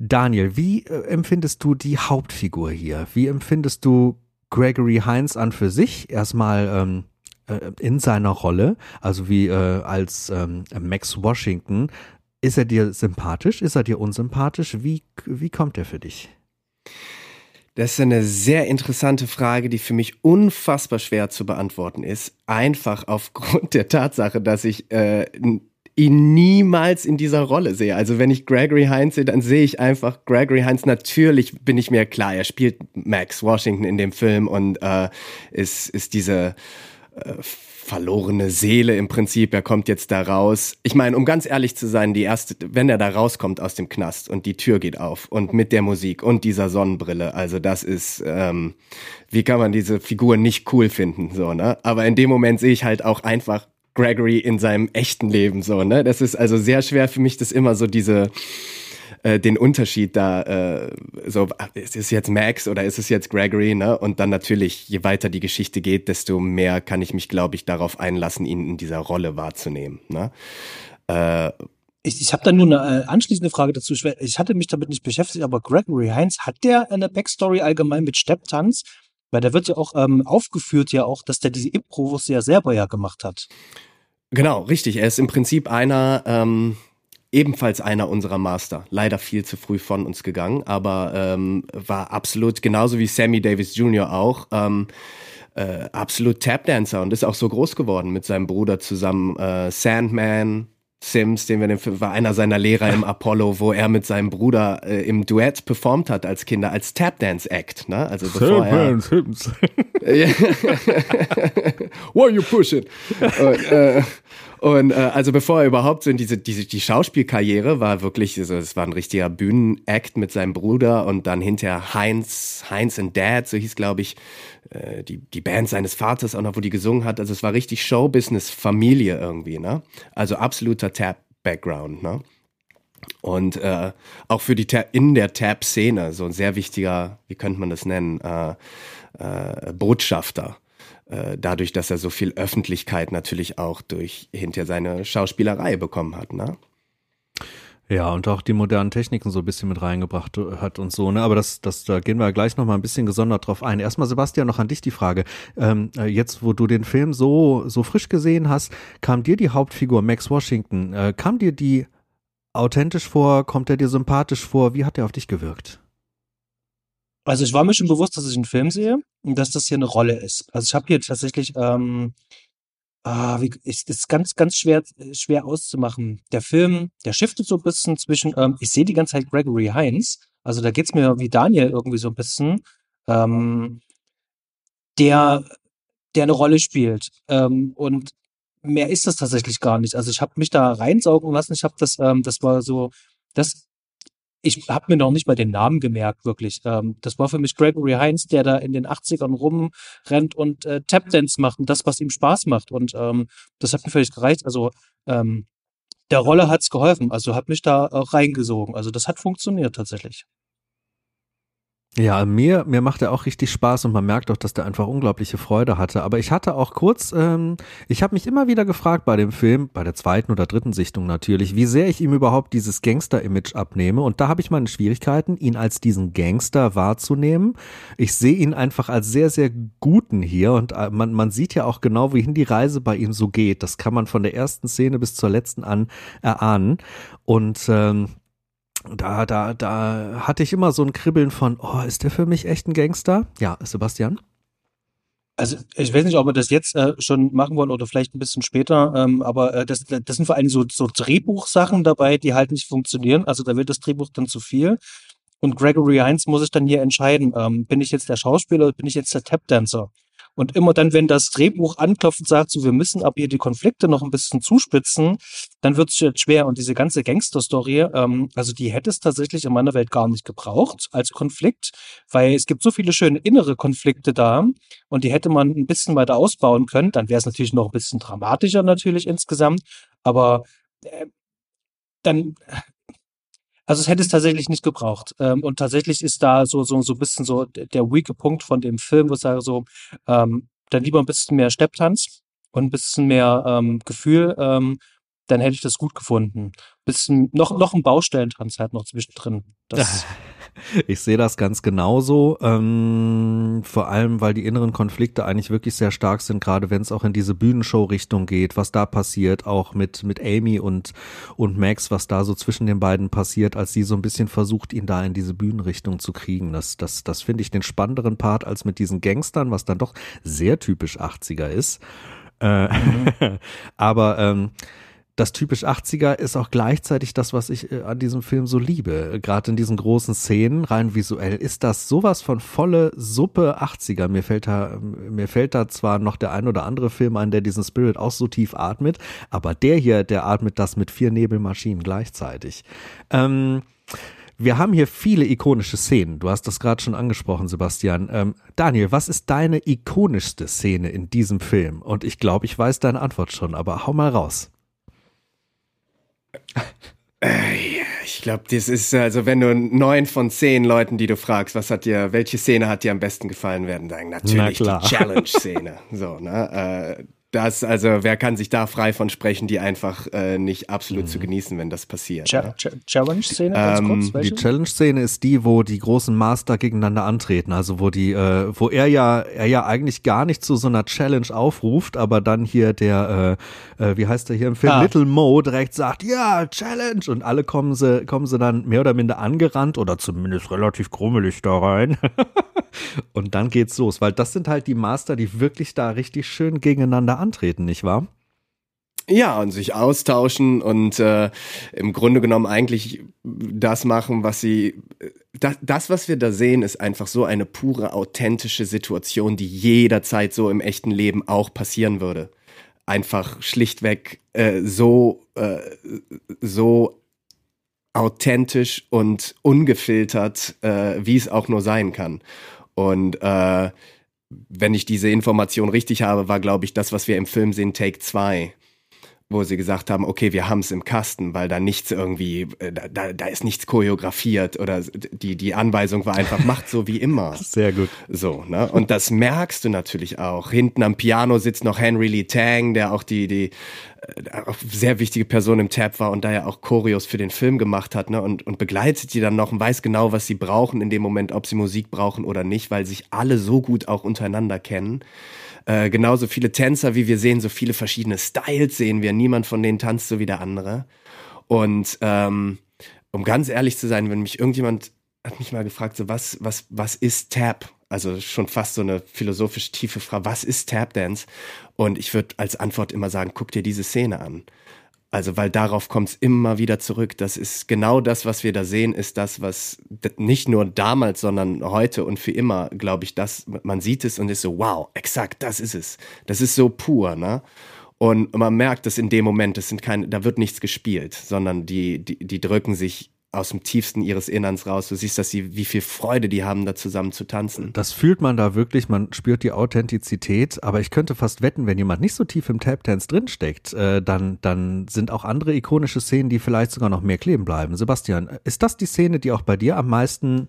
Daniel, wie äh, empfindest du die Hauptfigur hier? Wie empfindest du Gregory Hines an für sich erstmal ähm, äh, in seiner Rolle, also wie äh, als ähm, Max Washington. Ist er dir sympathisch? Ist er dir unsympathisch? Wie, wie kommt er für dich? Das ist eine sehr interessante Frage, die für mich unfassbar schwer zu beantworten ist. Einfach aufgrund der Tatsache, dass ich äh, ihn niemals in dieser Rolle sehe. Also wenn ich Gregory Hines sehe, dann sehe ich einfach Gregory Hines. Natürlich bin ich mir klar, er spielt Max Washington in dem Film und äh, ist, ist diese äh, verlorene Seele im Prinzip. Er kommt jetzt da raus. Ich meine, um ganz ehrlich zu sein, die erste, wenn er da rauskommt aus dem Knast und die Tür geht auf und mit der Musik und dieser Sonnenbrille, also das ist, ähm, wie kann man diese Figur nicht cool finden, so, ne? Aber in dem Moment sehe ich halt auch einfach Gregory in seinem echten Leben, so, ne? Das ist also sehr schwer für mich, das immer so diese, äh, den Unterschied da, äh, so, ist es jetzt Max oder ist es jetzt Gregory, ne? Und dann natürlich, je weiter die Geschichte geht, desto mehr kann ich mich, glaube ich, darauf einlassen, ihn in dieser Rolle wahrzunehmen, ne? Äh, ich, ich habe da nur eine äh, anschließende Frage dazu. Ich hatte mich damit nicht beschäftigt, aber Gregory Hines, hat der eine Backstory allgemein mit Stepptanz? Weil da wird ja auch ähm, aufgeführt, ja auch, dass der diese Improvos ja selber ja gemacht hat. Genau, richtig. Er ist im Prinzip einer, ähm, ebenfalls einer unserer Master. Leider viel zu früh von uns gegangen, aber ähm, war absolut, genauso wie Sammy Davis Jr. auch, ähm, äh, absolut Tapdancer und ist auch so groß geworden mit seinem Bruder zusammen. Äh, Sandman, Sims, den wir den war einer seiner Lehrer im Apollo, wo er mit seinem Bruder äh, im Duett performt hat als Kinder als Tapdance Act, ne? Also bevor er Sims. Why you pushing? Und, äh, und äh, also bevor er überhaupt so in diese, diese die Schauspielkarriere war wirklich, also es war ein richtiger Bühnenakt mit seinem Bruder und dann hinterher Heinz, Heinz and Dad, so hieß glaube ich äh, die die Band seines Vaters auch noch, wo die gesungen hat. Also es war richtig Showbusiness Familie irgendwie, ne? Also absoluter Tap Background, ne? Und äh, auch für die Tab, in der Tap-Szene so ein sehr wichtiger, wie könnte man das nennen, äh, äh, Botschafter äh, dadurch, dass er so viel Öffentlichkeit natürlich auch durch hinter seine Schauspielerei bekommen hat, ne? Ja, und auch die modernen Techniken so ein bisschen mit reingebracht hat und so, ne? Aber das, das, da gehen wir gleich nochmal ein bisschen gesondert drauf ein. Erstmal, Sebastian, noch an dich die Frage. Ähm, äh, jetzt, wo du den Film so, so frisch gesehen hast, kam dir die Hauptfigur Max Washington, äh, kam dir die authentisch vor? Kommt er dir sympathisch vor? Wie hat er auf dich gewirkt? Also ich war mir schon bewusst, dass ich einen Film sehe und dass das hier eine Rolle ist. Also ich habe hier tatsächlich, ähm, ah, wie, ist, ist ganz, ganz schwer, schwer auszumachen. Der Film, der shiftet so ein bisschen zwischen, ähm, ich sehe die ganze Zeit Gregory Hines, also da geht's mir wie Daniel irgendwie so ein bisschen, ähm, der, der eine Rolle spielt. Ähm, und mehr ist das tatsächlich gar nicht. Also ich habe mich da reinsaugen lassen. Ich habe das, ähm, das war so, das ich habe mir noch nicht mal den Namen gemerkt, wirklich. Ähm, das war für mich Gregory Hines, der da in den 80ern rumrennt und äh, Tapdance macht und das, was ihm Spaß macht. Und ähm, das hat mir völlig gereicht. Also ähm, der Rolle hat's geholfen. Also hat mich da auch reingesogen. Also das hat funktioniert tatsächlich. Ja, mir, mir macht er auch richtig Spaß und man merkt auch, dass der einfach unglaubliche Freude hatte. Aber ich hatte auch kurz, ähm, ich habe mich immer wieder gefragt bei dem Film, bei der zweiten oder dritten Sichtung natürlich, wie sehr ich ihm überhaupt dieses Gangster-Image abnehme. Und da habe ich meine Schwierigkeiten, ihn als diesen Gangster wahrzunehmen. Ich sehe ihn einfach als sehr, sehr guten hier und äh, man, man sieht ja auch genau, wohin die Reise bei ihm so geht. Das kann man von der ersten Szene bis zur letzten an erahnen. Und ähm, da, da, da hatte ich immer so ein Kribbeln von, oh, ist der für mich echt ein Gangster? Ja, Sebastian? Also ich weiß nicht, ob wir das jetzt äh, schon machen wollen oder vielleicht ein bisschen später, ähm, aber äh, das, das sind vor allem so, so Drehbuchsachen dabei, die halt nicht funktionieren. Also da wird das Drehbuch dann zu viel. Und Gregory Hines muss sich dann hier entscheiden, ähm, bin ich jetzt der Schauspieler oder bin ich jetzt der Tapdancer? Und immer dann, wenn das Drehbuch anklopft und sagt, so, wir müssen aber hier die Konflikte noch ein bisschen zuspitzen, dann wird es jetzt schwer. Und diese ganze Gangster-Story, ähm, also die hätte es tatsächlich in meiner Welt gar nicht gebraucht als Konflikt, weil es gibt so viele schöne innere Konflikte da und die hätte man ein bisschen weiter ausbauen können. Dann wäre es natürlich noch ein bisschen dramatischer natürlich insgesamt, aber äh, dann also es hätte es tatsächlich nicht gebraucht. Ähm, und tatsächlich ist da so, so, so ein bisschen so der weake Punkt von dem Film, wo ich sage so, ähm, dann lieber ein bisschen mehr Stepptanz und ein bisschen mehr ähm, Gefühl, ähm, dann hätte ich das gut gefunden. Bisschen, noch, noch ein Baustellentanz halt noch zwischendrin. Das Ich sehe das ganz genauso, ähm, vor allem, weil die inneren Konflikte eigentlich wirklich sehr stark sind, gerade wenn es auch in diese Bühnenshow-Richtung geht, was da passiert, auch mit, mit Amy und, und Max, was da so zwischen den beiden passiert, als sie so ein bisschen versucht, ihn da in diese Bühnenrichtung zu kriegen. Das, das, das finde ich den spannenderen Part als mit diesen Gangstern, was dann doch sehr typisch 80er ist. Äh, mhm. aber ähm, das typisch 80er ist auch gleichzeitig das, was ich äh, an diesem Film so liebe. Gerade in diesen großen Szenen, rein visuell, ist das sowas von volle Suppe 80er. Mir fällt da, mir fällt da zwar noch der ein oder andere Film ein, der diesen Spirit auch so tief atmet, aber der hier, der atmet das mit vier Nebelmaschinen gleichzeitig. Ähm, wir haben hier viele ikonische Szenen. Du hast das gerade schon angesprochen, Sebastian. Ähm, Daniel, was ist deine ikonischste Szene in diesem Film? Und ich glaube, ich weiß deine Antwort schon, aber hau mal raus. Äh, ich glaube, das ist, also wenn du neun von zehn Leuten, die du fragst, was hat dir, welche Szene hat dir am besten gefallen, werden sagen, natürlich Na die Challenge-Szene. So, ne? Äh, das, also wer kann sich da frei von sprechen, die einfach äh, nicht absolut Mhm. zu genießen, wenn das passiert. Cha ne? Cha Challenge-Szene, ganz Ähm, kurz. Die Welche? Challenge-Szene ist die, wo die großen Master gegeneinander antreten. Also wo die, äh, wo er ja, er ja eigentlich gar nicht zu so einer Challenge aufruft, aber dann hier der, äh, äh, wie heißt der hier im Film, Ah. Little Mo direkt sagt, ja, Challenge und alle kommen sie, kommen sie dann mehr oder minder angerannt oder zumindest relativ krummelig da rein. und dann geht's los, weil das sind halt die Master, die wirklich da richtig schön gegeneinander antreten, nicht wahr? Ja, und sich austauschen und äh, im Grunde genommen eigentlich das machen, was sie. Das, das, was wir da sehen, ist einfach so eine pure, authentische Situation, die jederzeit so im echten Leben auch passieren würde. Einfach schlichtweg äh, so, äh, so authentisch und ungefiltert, äh, wie es auch nur sein kann. Und äh, wenn ich diese Information richtig habe, war, glaube ich, das, was wir im Film sehen, Take 2 wo sie gesagt haben, okay, wir haben es im Kasten, weil da nichts irgendwie, äh, da, da, ist nichts choreografiert oder die, die Anweisung war einfach, macht so wie immer. Sehr gut. So, ne? Und das merkst du natürlich auch. Hinten am Piano sitzt noch Henry Lee Tang, der auch die, die äh, auch sehr wichtige Person im Tab war und da ja auch Choreos für den Film gemacht hat, ne? Und, und begleitet die dann noch und weiß genau, was sie brauchen in dem Moment, ob sie Musik brauchen oder nicht, weil sich alle so gut auch untereinander kennen. Äh, genauso viele Tänzer, wie wir sehen, so viele verschiedene Styles sehen wir. Niemand von denen tanzt so wie der andere. Und ähm, um ganz ehrlich zu sein, wenn mich irgendjemand hat mich mal gefragt, so was, was, was ist Tap? Also schon fast so eine philosophisch tiefe Frage, was ist Tap Dance? Und ich würde als Antwort immer sagen, guck dir diese Szene an. Also, weil darauf kommt es immer wieder zurück. Das ist genau das, was wir da sehen, ist das, was nicht nur damals, sondern heute und für immer, glaube ich, das, man sieht es und ist so, wow, exakt, das ist es. Das ist so pur, ne? Und man merkt es in dem Moment, das sind keine, da wird nichts gespielt, sondern die, die, die drücken sich aus dem tiefsten ihres Innerns raus. Du siehst, dass sie, wie viel Freude die haben, da zusammen zu tanzen. Das fühlt man da wirklich, man spürt die Authentizität, aber ich könnte fast wetten, wenn jemand nicht so tief im Tap-Dance drinsteckt, äh, dann, dann sind auch andere ikonische Szenen, die vielleicht sogar noch mehr kleben bleiben. Sebastian, ist das die Szene, die auch bei dir am meisten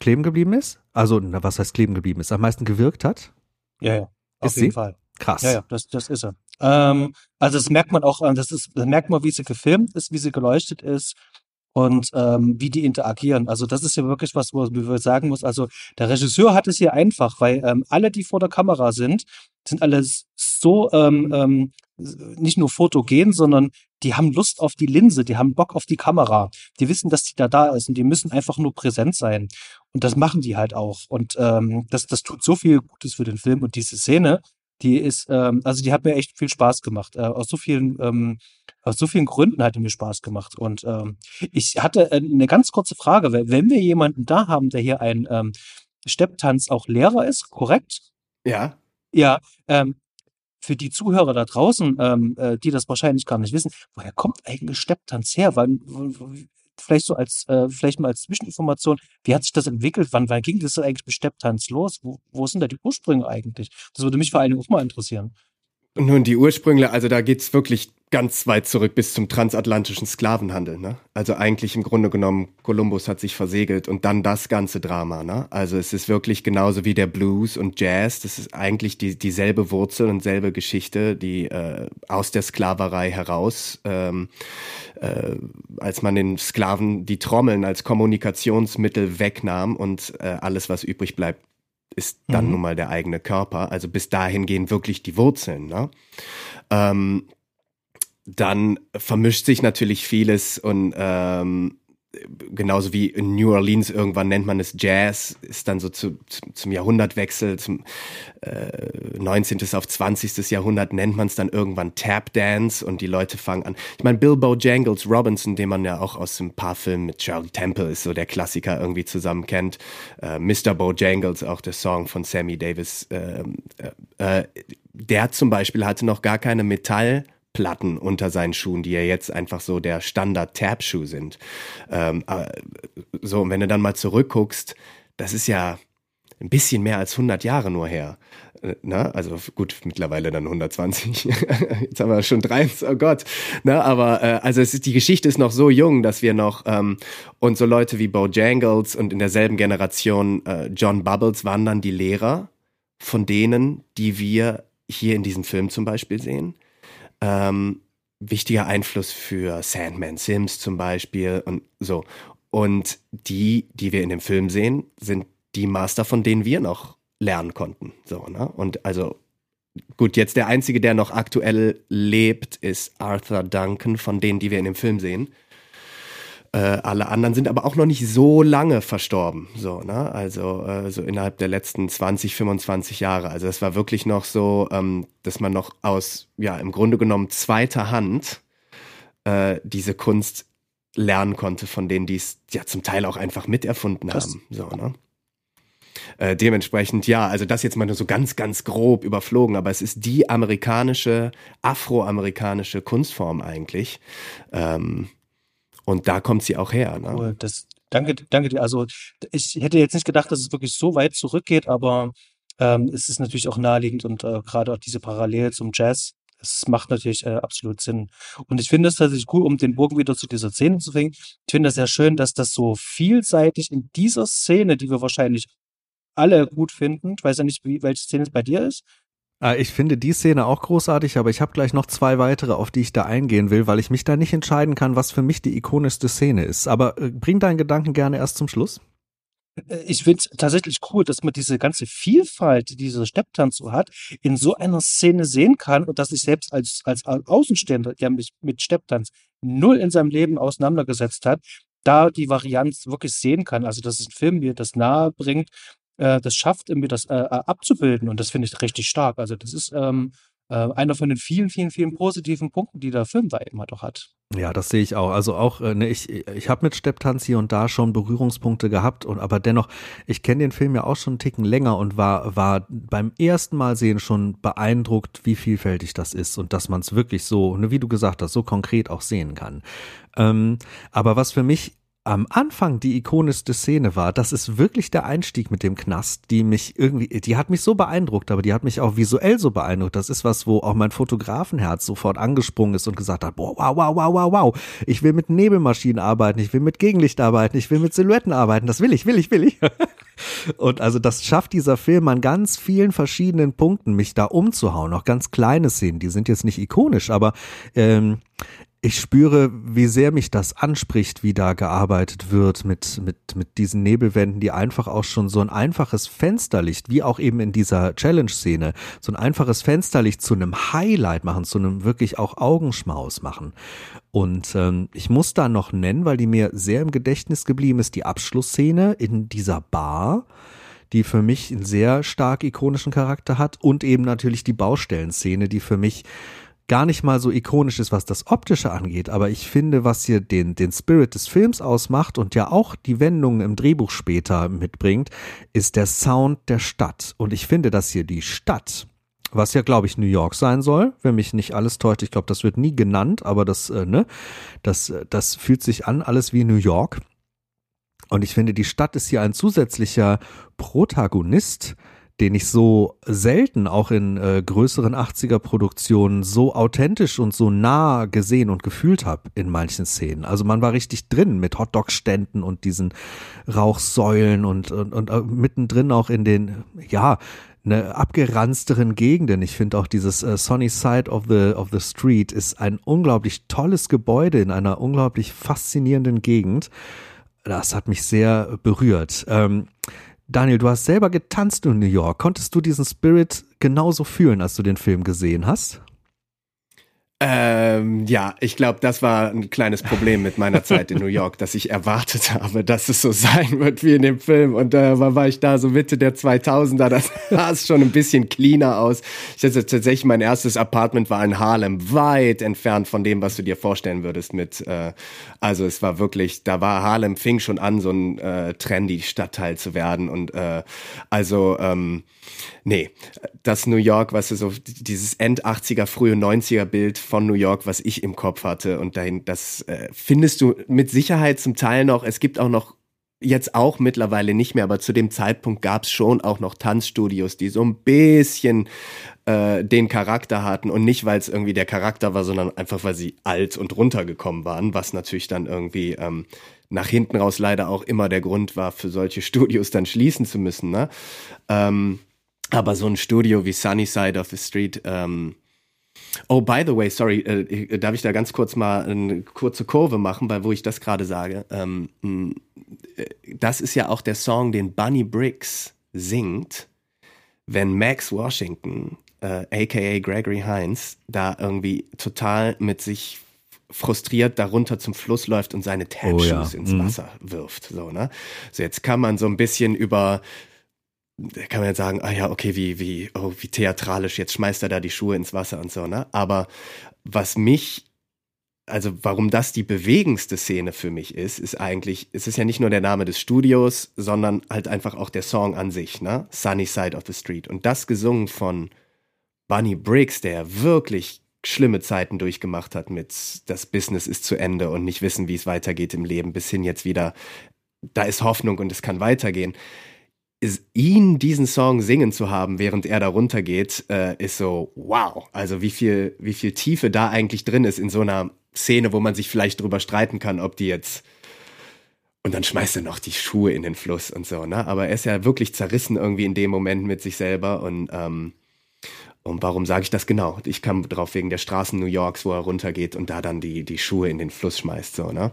kleben geblieben ist? Also, na, was heißt kleben geblieben ist? Am meisten gewirkt hat? Ja, ja. Auf Ist jeden sie? Fall. Krass. Ja, ja, das, das ist er. Ähm, also das merkt man auch, das ist, das merkt man, wie sie gefilmt ist, wie sie geleuchtet ist und ähm, wie die interagieren. Also das ist ja wirklich was, wo man sagen muss. Also der Regisseur hat es hier einfach, weil ähm, alle, die vor der Kamera sind, sind alles so ähm, ähm, nicht nur fotogen, sondern die haben Lust auf die Linse, die haben Bock auf die Kamera. Die wissen, dass die da da ist und die müssen einfach nur präsent sein. Und das machen die halt auch. Und ähm, das, das tut so viel Gutes für den Film. Und diese Szene, die ist, ähm, also die hat mir echt viel Spaß gemacht. Äh, aus so vielen, ähm, aus so vielen Gründen hat die mir Spaß gemacht. Und ähm, ich hatte äh, eine ganz kurze Frage, wenn wir jemanden da haben, der hier ein ähm, Stepptanz auch Lehrer ist, korrekt? Ja. Ja, ähm, für die Zuhörer da draußen, ähm, äh, die das wahrscheinlich gar nicht wissen, woher kommt eigentlich Stepptanz her? Wann, vielleicht so als, äh, vielleicht mal als Zwischeninformation, wie hat sich das entwickelt? Wann, wann ging das eigentlich mit Stepptanz los? Wo, wo sind da die Ursprünge eigentlich? Das würde mich vor allen Dingen auch mal interessieren. Nun, die Ursprünge, also da geht's wirklich ganz weit zurück bis zum transatlantischen Sklavenhandel. Ne? Also eigentlich im Grunde genommen, Kolumbus hat sich versegelt und dann das ganze Drama. Ne? Also es ist wirklich genauso wie der Blues und Jazz. Das ist eigentlich die, dieselbe Wurzel und selbe Geschichte, die äh, aus der Sklaverei heraus, ähm, äh, als man den Sklaven die Trommeln als Kommunikationsmittel wegnahm und äh, alles, was übrig bleibt, ist dann Mhm. nun mal der eigene Körper. Also bis dahin gehen wirklich die Wurzeln. Ne? Ähm, dann vermischt sich natürlich vieles und ähm, genauso wie in New Orleans irgendwann nennt man es Jazz, ist dann so zu, zu, zum Jahrhundertwechsel, zum äh, 19. auf 20. Jahrhundert nennt man es dann irgendwann Tap Dance und die Leute fangen an. Ich meine, Bill Bojangles Robinson, den man ja auch aus ein paar Filmen mit Charlie Temple ist so der Klassiker irgendwie zusammen kennt. Äh, Mr. Bojangles, auch der Song von Sammy Davis, äh, äh, der zum Beispiel hatte noch gar keine Metall- Platten unter seinen Schuhen, die ja jetzt einfach so der Standard-Tab-Schuh sind. Ähm, äh, so, und wenn du dann mal zurückguckst, das ist ja ein bisschen mehr als 100 Jahre nur her. Äh, na, also gut, mittlerweile dann 120. Jetzt haben wir schon drei, oh Gott. Na, aber äh, also es ist, die Geschichte ist noch so jung, dass wir noch ähm, und so Leute wie Bojangles und in derselben Generation äh, John Bubbles waren dann die Lehrer von denen, die wir hier in diesem Film zum Beispiel sehen ähm, wichtiger Einfluss für Sandman Sims zum Beispiel und so. Und die, die wir in dem Film sehen, sind die Master, von denen wir noch lernen konnten. So, ne? Und also, gut, jetzt der einzige, der noch aktuell lebt, ist Arthur Duncan, von denen, die wir in dem Film sehen. Äh, alle anderen sind aber auch noch nicht so lange verstorben, so, ne? Also äh, so innerhalb der letzten 20, 25 Jahre. Also es war wirklich noch so, ähm, dass man noch aus, ja, im Grunde genommen zweiter Hand äh, diese Kunst lernen konnte von denen, die es ja zum Teil auch einfach miterfunden das haben. So, ne? Äh, dementsprechend, ja, also das jetzt mal nur so ganz, ganz grob überflogen, aber es ist die amerikanische, afroamerikanische Kunstform eigentlich. Ähm, und da kommt sie auch her. Ne? Cool, das, danke, danke dir. Also ich hätte jetzt nicht gedacht, dass es wirklich so weit zurückgeht, aber ähm, es ist natürlich auch naheliegend und äh, gerade auch diese Parallele zum Jazz, es macht natürlich äh, absolut Sinn. Und ich finde es tatsächlich cool, um den Bogen wieder zu dieser Szene zu bringen. Ich finde es sehr schön, dass das so vielseitig in dieser Szene, die wir wahrscheinlich alle gut finden, ich weiß ja nicht, wie, welche Szene es bei dir ist, ich finde die Szene auch großartig, aber ich habe gleich noch zwei weitere, auf die ich da eingehen will, weil ich mich da nicht entscheiden kann, was für mich die ikonischste Szene ist. Aber äh, bring deinen Gedanken gerne erst zum Schluss. Äh, ich finde es tatsächlich cool, dass man diese ganze Vielfalt, die dieser Stepptanz so hat, in so einer Szene sehen kann und dass ich selbst als, als Außenstehender, der mich mit Stepptanz null in seinem Leben auseinandergesetzt hat, da die Varianz wirklich sehen kann. Also, dass ein Film mir das nahe bringt, äh, das schafft, irgendwie das äh, äh, abzubilden. Und das finde ich richtig stark. Also das ist ähm, äh, einer von den vielen, vielen, vielen positiven Punkten, die der Film da eben halt auch hat. Ja, das sehe ich auch. Also auch, ne, ich, ich habe mit Stepptanz hier und da schon Berührungspunkte gehabt und aber dennoch, ich kenne den Film ja auch schon einen Ticken länger und war, war beim ersten Mal sehen schon beeindruckt, wie vielfältig das ist und dass man es wirklich so, ne, wie du gesagt hast, so konkret auch sehen kann. Ähm, aber was für mich am Anfang die ikonischste Szene war, das ist wirklich der Einstieg mit dem Knast, die mich irgendwie, die hat mich so beeindruckt, aber die hat mich auch visuell so beeindruckt. Das ist was, wo auch mein Fotografenherz sofort angesprungen ist und gesagt hat, boah, wow, wow, wow, wow, wow, ich will mit Nebelmaschinen arbeiten, ich will mit Gegenlicht arbeiten, ich will mit Silhouetten arbeiten, das will ich, will ich, will ich. und also das schafft dieser Film an ganz vielen verschiedenen Punkten, mich da umzuhauen. Auch ganz kleine Szenen, die sind jetzt nicht ikonisch, aber ähm, ich spüre, wie sehr mich das anspricht, wie da gearbeitet wird mit, mit, mit diesen Nebelwänden, die einfach auch schon so ein einfaches Fensterlicht, wie auch eben in dieser Challenge-Szene, so ein einfaches Fensterlicht zu einem Highlight machen, zu einem wirklich auch Augenschmaus machen. Und ähm, ich muss da noch nennen, weil die mir sehr im Gedächtnis geblieben ist, die Abschlussszene in dieser Bar die für mich einen sehr stark ikonischen Charakter hat und eben natürlich die Baustellenszene, die für mich gar nicht mal so ikonisch ist, was das Optische angeht, aber ich finde, was hier den, den Spirit des Films ausmacht und ja auch die Wendungen im Drehbuch später mitbringt, ist der Sound der Stadt. Und ich finde, dass hier die Stadt, was ja, glaube ich, New York sein soll, wenn mich nicht alles täuscht, ich glaube, das wird nie genannt, aber das, äh, ne, das, äh, das fühlt sich an, alles wie New York. Und ich finde, die Stadt ist hier ein zusätzlicher Protagonist, den ich so selten auch in äh, größeren 80er Produktionen so authentisch und so nah gesehen und gefühlt habe in manchen Szenen. Also man war richtig drin mit Hotdog-Ständen und diesen Rauchsäulen und, und, und äh, mittendrin auch in den, ja, ne, abgeranzteren Gegenden. Ich finde auch dieses äh, Sunny Side of the, of the Street ist ein unglaublich tolles Gebäude in einer unglaublich faszinierenden Gegend. Das hat mich sehr berührt. Ähm, Daniel, du hast selber getanzt in New York. Konntest du diesen Spirit genauso fühlen, als du den Film gesehen hast? Ähm, ja, ich glaube, das war ein kleines Problem mit meiner Zeit in New York, dass ich erwartet habe, dass es so sein wird wie in dem Film. Und da äh, war ich da so Mitte der 2000er, das sah es schon ein bisschen cleaner aus. Ich hatte tatsächlich, mein erstes Apartment war in Harlem, weit entfernt von dem, was du dir vorstellen würdest mit, äh, also es war wirklich, da war Harlem, fing schon an, so ein äh, trendy Stadtteil zu werden. Und äh, also, ähm, nee, das New York, was du so, dieses End-80er, frühe 90er Bild von New York, was ich im Kopf hatte. Und dahin, das äh, findest du mit Sicherheit zum Teil noch. Es gibt auch noch jetzt auch mittlerweile nicht mehr, aber zu dem Zeitpunkt gab es schon auch noch Tanzstudios, die so ein bisschen äh, den Charakter hatten und nicht, weil es irgendwie der Charakter war, sondern einfach, weil sie alt und runtergekommen waren, was natürlich dann irgendwie ähm, nach hinten raus leider auch immer der Grund war, für solche Studios dann schließen zu müssen. Ne? Ähm, aber so ein Studio wie Sunny Side of the Street, ähm, Oh, by the way, sorry, äh, darf ich da ganz kurz mal eine kurze Kurve machen, weil wo ich das gerade sage. Ähm, äh, das ist ja auch der Song, den Bunny Briggs singt, wenn Max Washington, äh, aka Gregory Hines, da irgendwie total mit sich frustriert darunter zum Fluss läuft und seine Tap oh ja. ins mhm. Wasser wirft. So, ne? So, jetzt kann man so ein bisschen über kann man jetzt sagen, ah ja, okay, wie, wie, oh, wie theatralisch, jetzt schmeißt er da die Schuhe ins Wasser und so, ne? Aber was mich, also warum das die bewegendste Szene für mich ist, ist eigentlich, es ist ja nicht nur der Name des Studios, sondern halt einfach auch der Song an sich, ne? Sunny Side of the Street. Und das gesungen von Bunny Briggs, der wirklich schlimme Zeiten durchgemacht hat mit das Business ist zu Ende und nicht wissen, wie es weitergeht im Leben, bis hin jetzt wieder, da ist Hoffnung und es kann weitergehen ihn diesen Song singen zu haben, während er da runtergeht, äh, ist so wow. Also wie viel, wie viel Tiefe da eigentlich drin ist in so einer Szene, wo man sich vielleicht drüber streiten kann, ob die jetzt und dann schmeißt er noch die Schuhe in den Fluss und so, ne? Aber er ist ja wirklich zerrissen irgendwie in dem Moment mit sich selber und ähm, und warum sage ich das genau? Ich kam drauf wegen der Straßen New Yorks, wo er runtergeht und da dann die die Schuhe in den Fluss schmeißt, so ne?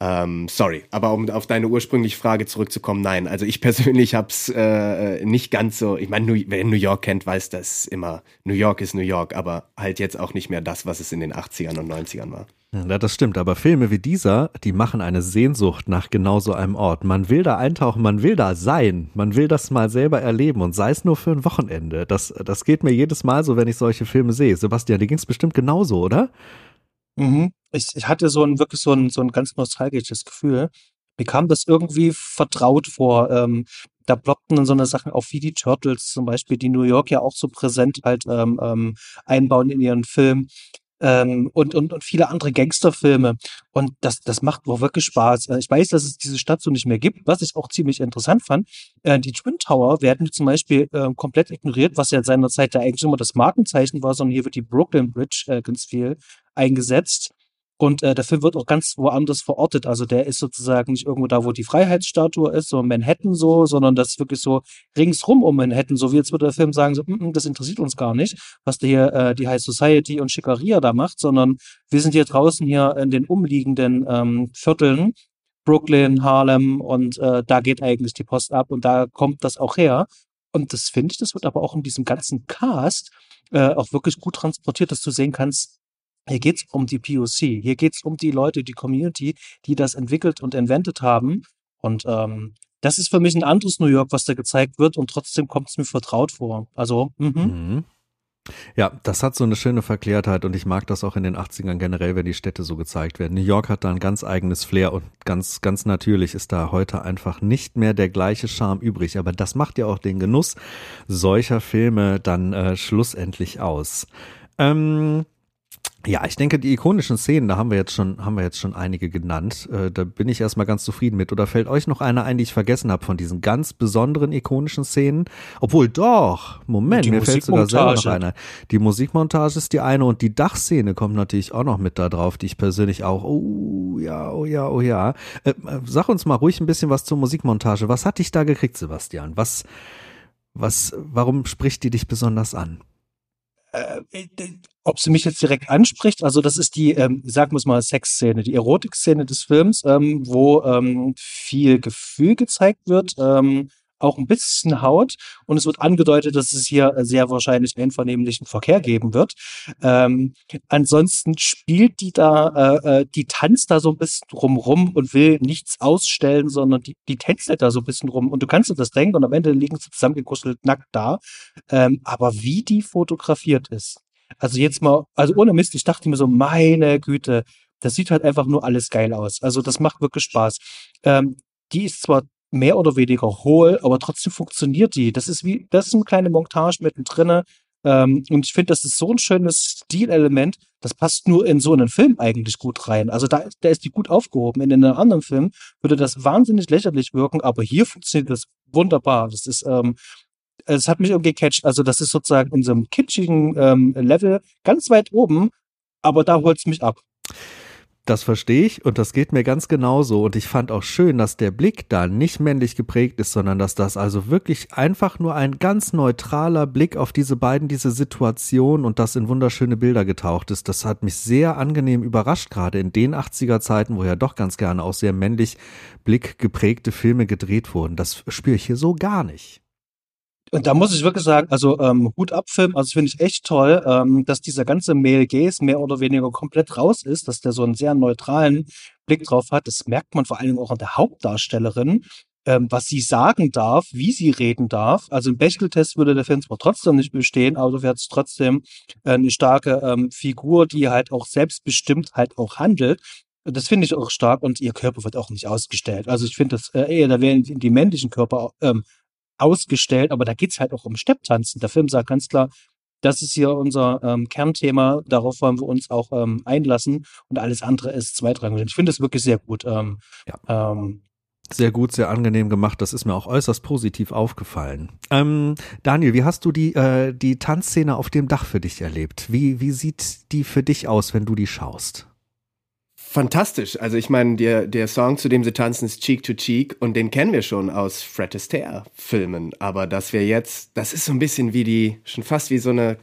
Ähm, sorry, aber um auf deine ursprüngliche Frage zurückzukommen, nein. Also ich persönlich habe es äh, nicht ganz so. Ich meine, wer New York kennt, weiß das immer. New York ist New York, aber halt jetzt auch nicht mehr das, was es in den 80ern und 90ern war. Ja, das stimmt, aber Filme wie dieser, die machen eine Sehnsucht nach genau so einem Ort. Man will da eintauchen, man will da sein, man will das mal selber erleben und sei es nur für ein Wochenende. Das, das geht mir jedes Mal so, wenn ich solche Filme sehe. Sebastian, dir ging es bestimmt genauso, oder? Mhm. Ich, ich hatte so ein wirklich so ein, so ein ganz nostalgisches Gefühl. Mir kam das irgendwie vertraut vor. Ähm, da ploppten dann so eine Sachen auf wie die Turtles zum Beispiel, die New York ja auch so präsent halt ähm, ähm, einbauen in ihren Film ähm, und, und, und viele andere Gangsterfilme. Und das, das macht wohl wirklich Spaß. Äh, ich weiß, dass es diese Stadt so nicht mehr gibt, was ich auch ziemlich interessant fand. Äh, die Twin Tower werden zum Beispiel äh, komplett ignoriert, was ja seinerzeit ja eigentlich immer das Markenzeichen war, sondern hier wird die Brooklyn Bridge äh, ganz viel eingesetzt. Und äh, der Film wird auch ganz woanders verortet. Also der ist sozusagen nicht irgendwo da, wo die Freiheitsstatue ist, so Manhattan so, sondern das ist wirklich so ringsrum um Manhattan. So wie jetzt würde der Film sagen, so, mm, mm, das interessiert uns gar nicht, was der hier äh, die High Society und Schickeria da macht, sondern wir sind hier draußen hier in den umliegenden ähm, Vierteln, Brooklyn, Harlem und äh, da geht eigentlich die Post ab und da kommt das auch her. Und das finde ich, das wird aber auch in diesem ganzen Cast äh, auch wirklich gut transportiert, dass du sehen kannst, hier geht's um die POC. Hier geht's um die Leute, die Community, die das entwickelt und inventet haben. Und ähm, das ist für mich ein anderes New York, was da gezeigt wird. Und trotzdem kommt es mir vertraut vor. Also, mhm. mhm. Ja, das hat so eine schöne Verklärtheit und ich mag das auch in den 80ern generell, wenn die Städte so gezeigt werden. New York hat da ein ganz eigenes Flair und ganz, ganz natürlich ist da heute einfach nicht mehr der gleiche Charme übrig. Aber das macht ja auch den Genuss solcher Filme dann äh, schlussendlich aus. Ähm, ja, ich denke, die ikonischen Szenen, da haben wir jetzt schon, haben wir jetzt schon einige genannt. Äh, da bin ich erstmal ganz zufrieden mit. Oder fällt euch noch eine ein, die ich vergessen habe von diesen ganz besonderen ikonischen Szenen? Obwohl doch, Moment, die mir fällt sogar selber noch eine. Die Musikmontage ist die eine und die Dachszene kommt natürlich auch noch mit da drauf, die ich persönlich auch, oh ja, oh ja, oh ja. Äh, sag uns mal ruhig ein bisschen was zur Musikmontage. Was hat dich da gekriegt, Sebastian? Was, was, warum spricht die dich besonders an? Äh, ob sie mich jetzt direkt anspricht, also das ist die, ähm, sagen wir mal, Sexszene, die Erotikszene des Films, ähm, wo ähm, viel Gefühl gezeigt wird, ähm, auch ein bisschen Haut und es wird angedeutet, dass es hier sehr wahrscheinlich einvernehmlichen Verkehr geben wird. Ähm, ansonsten spielt die da, äh, äh, die tanzt da so ein bisschen rumrum und will nichts ausstellen, sondern die, die tänzelt da so ein bisschen rum und du kannst dir das denken und am Ende liegen sie zusammengekuschelt nackt da. Ähm, aber wie die fotografiert ist, also jetzt mal, also ohne Mist, ich dachte mir so, meine Güte, das sieht halt einfach nur alles geil aus. Also das macht wirklich Spaß. Ähm, die ist zwar mehr oder weniger hohl, aber trotzdem funktioniert die. Das ist wie, das ist eine kleine Montage mittendrin. Ähm, und ich finde, das ist so ein schönes Stilelement, das passt nur in so einen Film eigentlich gut rein. Also da, da ist die gut aufgehoben. In einem anderen Film würde das wahnsinnig lächerlich wirken, aber hier funktioniert das wunderbar. Das ist, ähm, es hat mich irgendwie gecatcht. Also das ist sozusagen in so einem kitschigen ähm, Level ganz weit oben, aber da holt es mich ab. Das verstehe ich und das geht mir ganz genauso. Und ich fand auch schön, dass der Blick da nicht männlich geprägt ist, sondern dass das also wirklich einfach nur ein ganz neutraler Blick auf diese beiden, diese Situation und das in wunderschöne Bilder getaucht ist. Das hat mich sehr angenehm überrascht, gerade in den 80er Zeiten, wo ja doch ganz gerne auch sehr männlich Blick geprägte Filme gedreht wurden. Das spüre ich hier so gar nicht. Und da muss ich wirklich sagen, also ähm, Hut ab Film, also finde ich echt toll, ähm, dass dieser ganze Male Gaze mehr oder weniger komplett raus ist, dass der so einen sehr neutralen Blick drauf hat. Das merkt man vor allen Dingen auch an der Hauptdarstellerin, ähm, was sie sagen darf, wie sie reden darf. Also im Bechteltest würde der Film zwar trotzdem nicht bestehen, aber du wärst trotzdem äh, eine starke ähm, Figur, die halt auch selbstbestimmt halt auch handelt. Das finde ich auch stark und ihr Körper wird auch nicht ausgestellt. Also ich finde das äh, eher, da werden die, die männlichen Körper ähm, ausgestellt, aber da geht's halt auch um Stepptanzen. Der Film sagt ganz klar, das ist hier unser ähm, Kernthema, darauf wollen wir uns auch ähm, einlassen und alles andere ist zweitrangig. Ich finde das wirklich sehr gut. Ähm, ja. ähm, sehr gut, sehr angenehm gemacht. Das ist mir auch äußerst positiv aufgefallen. Ähm, Daniel, wie hast du die, äh, die Tanzszene auf dem Dach für dich erlebt? Wie, wie sieht die für dich aus, wenn du die schaust? Fantastisch. Also ich meine, der, der Song, zu dem sie tanzen, ist Cheek to Cheek und den kennen wir schon aus Fred Astaire Filmen. Aber dass wir jetzt, das ist so ein bisschen wie die, schon fast wie so eine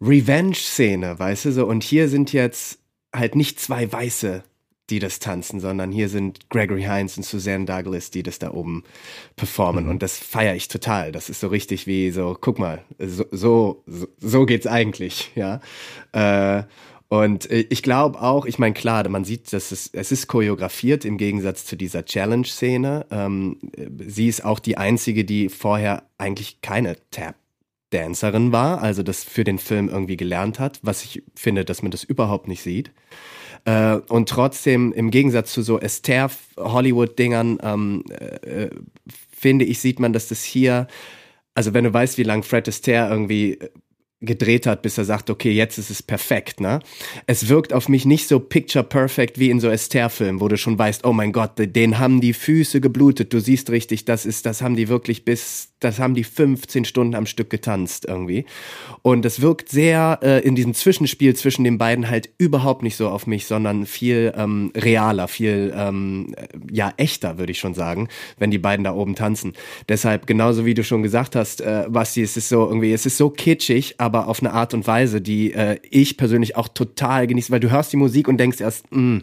Revenge-Szene, weißt du so. Und hier sind jetzt halt nicht zwei Weiße, die das tanzen, sondern hier sind Gregory Hines und Suzanne Douglas, die das da oben performen. Mhm. Und das feiere ich total. Das ist so richtig wie so, guck mal, so, so, so geht's eigentlich, ja. Äh, und äh, ich glaube auch, ich meine, klar, man sieht, dass es, es ist choreografiert im Gegensatz zu dieser Challenge-Szene. Ähm, sie ist auch die einzige, die vorher eigentlich keine Tap-Dancerin war, also das für den Film irgendwie gelernt hat, was ich finde, dass man das überhaupt nicht sieht. Äh, und trotzdem, im Gegensatz zu so Esther-Hollywood-Dingern, ähm, äh, finde ich, sieht man, dass das hier, also wenn du weißt, wie lang Fred Astaire irgendwie gedreht hat, bis er sagt, okay, jetzt ist es perfekt, ne? Es wirkt auf mich nicht so picture perfect wie in so Esther-Filmen, wo du schon weißt, oh mein Gott, den haben die Füße geblutet, du siehst richtig, das ist, das haben die wirklich bis, das haben die 15 Stunden am Stück getanzt irgendwie. Und es wirkt sehr äh, in diesem Zwischenspiel zwischen den beiden halt überhaupt nicht so auf mich, sondern viel ähm, realer, viel ähm, ja echter, würde ich schon sagen, wenn die beiden da oben tanzen. Deshalb, genauso wie du schon gesagt hast, äh, Basti, es ist so irgendwie, es ist so kitschig, aber auf eine Art und Weise, die äh, ich persönlich auch total genieße, weil du hörst die Musik und denkst erst, mh, hm,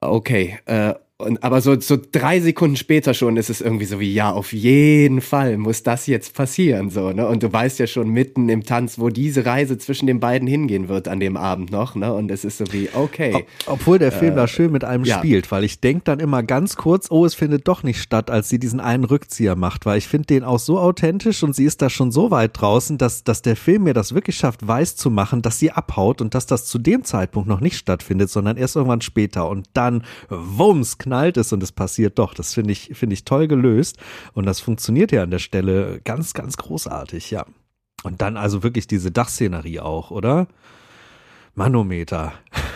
okay, äh, und, aber so, so drei Sekunden später schon ist es irgendwie so wie, ja, auf jeden Fall muss das jetzt passieren, so, ne? Und du weißt ja schon mitten im Tanz, wo diese Reise zwischen den beiden hingehen wird an dem Abend noch, ne? Und es ist so wie, okay. Ob, obwohl der Film äh, da schön mit einem ja. spielt, weil ich denk dann immer ganz kurz, oh, es findet doch nicht statt, als sie diesen einen Rückzieher macht, weil ich finde den auch so authentisch und sie ist da schon so weit draußen, dass, dass der Film mir das wirklich schafft, weiß zu machen, dass sie abhaut und dass das zu dem Zeitpunkt noch nicht stattfindet, sondern erst irgendwann später und dann, wumms, knallt es und es passiert doch. Das finde ich, finde ich toll gelöst. Und das funktioniert ja an der Stelle ganz, ganz großartig, ja. Und dann also wirklich diese Dachszenerie auch, oder? Manometer.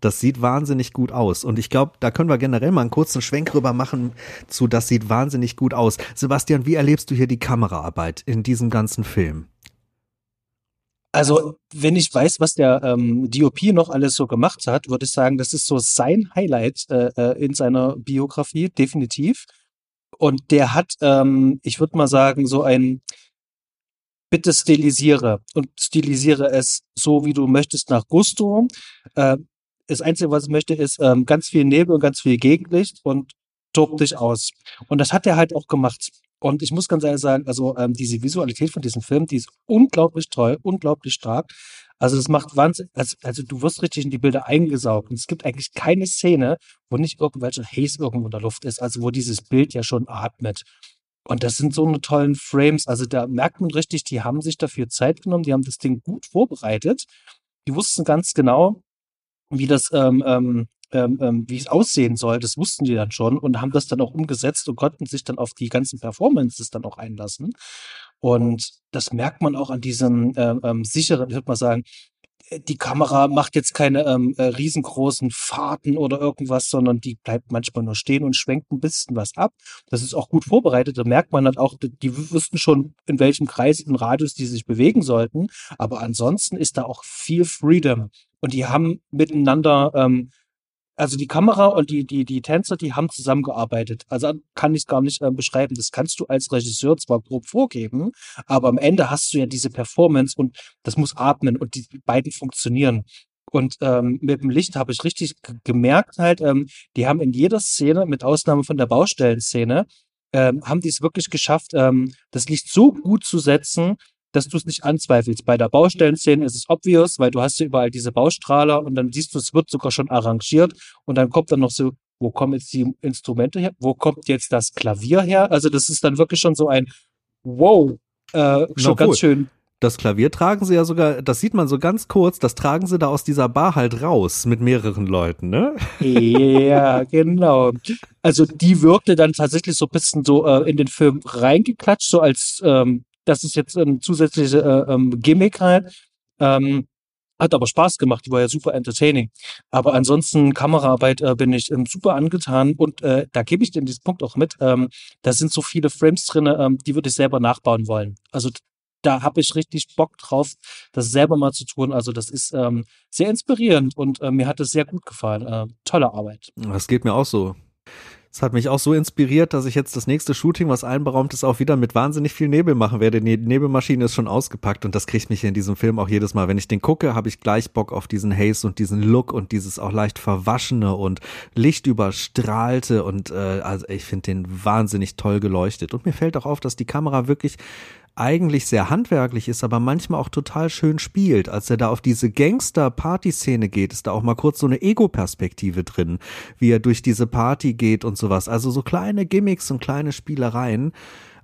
Das sieht wahnsinnig gut aus. Und ich glaube, da können wir generell mal einen kurzen Schwenk rüber machen zu, das sieht wahnsinnig gut aus. Sebastian, wie erlebst du hier die Kameraarbeit in diesem ganzen Film? Also, wenn ich weiß, was der ähm, DOP noch alles so gemacht hat, würde ich sagen, das ist so sein Highlight äh, äh, in seiner Biografie, definitiv. Und der hat, ähm, ich würde mal sagen, so ein Bitte stilisiere und stilisiere es so, wie du möchtest, nach Gusto. Äh, das Einzige, was ich möchte, ist ähm, ganz viel Nebel und ganz viel Gegenlicht und tob dich aus. Und das hat er halt auch gemacht. Und ich muss ganz ehrlich sagen, also ähm, diese Visualität von diesem Film, die ist unglaublich toll, unglaublich stark. Also das macht Wahnsinn, also, also du wirst richtig in die Bilder eingesaugt. Und es gibt eigentlich keine Szene, wo nicht irgendwelche Haze irgendwo in der Luft ist, also wo dieses Bild ja schon atmet. Und das sind so eine tollen Frames. Also da merkt man richtig, die haben sich dafür Zeit genommen, die haben das Ding gut vorbereitet. Die wussten ganz genau, wie das ähm, ähm, ähm, ähm, wie es aussehen soll, das wussten die dann schon und haben das dann auch umgesetzt und konnten sich dann auf die ganzen Performances dann auch einlassen. Und das merkt man auch an diesem ähm, ähm, sicheren, ich würde mal sagen, äh, die Kamera macht jetzt keine ähm, äh, riesengroßen Fahrten oder irgendwas, sondern die bleibt manchmal nur stehen und schwenkt ein bisschen was ab. Das ist auch gut vorbereitet. Da merkt man dann auch, die wussten schon, in welchem Kreis, im Radius die sich bewegen sollten. Aber ansonsten ist da auch viel Freedom. Und die haben miteinander ähm, also die Kamera und die, die, die Tänzer, die haben zusammengearbeitet. Also kann ich es gar nicht äh, beschreiben. Das kannst du als Regisseur zwar grob vorgeben, aber am Ende hast du ja diese Performance und das muss atmen und die beiden funktionieren. Und ähm, mit dem Licht habe ich richtig gemerkt halt, ähm, die haben in jeder Szene, mit Ausnahme von der Baustellenszene, ähm, haben die es wirklich geschafft, ähm, das Licht so gut zu setzen, dass du es nicht anzweifelst. Bei der Baustellenszene ist es obvious, weil du hast ja überall diese Baustrahler und dann siehst du, es wird sogar schon arrangiert und dann kommt dann noch so, wo kommen jetzt die Instrumente her? Wo kommt jetzt das Klavier her? Also das ist dann wirklich schon so ein Wow, äh, schon Na, ganz schön. Das Klavier tragen sie ja sogar, das sieht man so ganz kurz, das tragen sie da aus dieser Bar halt raus mit mehreren Leuten, ne? Ja, genau. Also die wirkte dann tatsächlich so ein bisschen so äh, in den Film reingeklatscht, so als ähm, das ist jetzt ein zusätzliches äh, ähm, Gimmick halt. Ähm, hat aber Spaß gemacht, die war ja super entertaining. Aber ansonsten Kameraarbeit äh, bin ich ähm, super angetan und äh, da gebe ich dir diesen Punkt auch mit. Ähm, da sind so viele Frames drin, ähm, die würde ich selber nachbauen wollen. Also da habe ich richtig Bock drauf, das selber mal zu tun. Also das ist ähm, sehr inspirierend und äh, mir hat es sehr gut gefallen. Äh, tolle Arbeit. Das geht mir auch so. Es hat mich auch so inspiriert, dass ich jetzt das nächste Shooting, was einberaumt ist, auch wieder mit wahnsinnig viel Nebel machen werde. Die Nebelmaschine ist schon ausgepackt und das kriegt mich in diesem Film auch jedes Mal. Wenn ich den gucke, habe ich gleich Bock auf diesen Haze und diesen Look und dieses auch leicht verwaschene und lichtüberstrahlte und äh, also ich finde den wahnsinnig toll geleuchtet. Und mir fällt auch auf, dass die Kamera wirklich eigentlich sehr handwerklich ist, aber manchmal auch total schön spielt. Als er da auf diese Gangster-Party-Szene geht, ist da auch mal kurz so eine Ego-Perspektive drin, wie er durch diese Party geht und sowas. Also so kleine Gimmicks und kleine Spielereien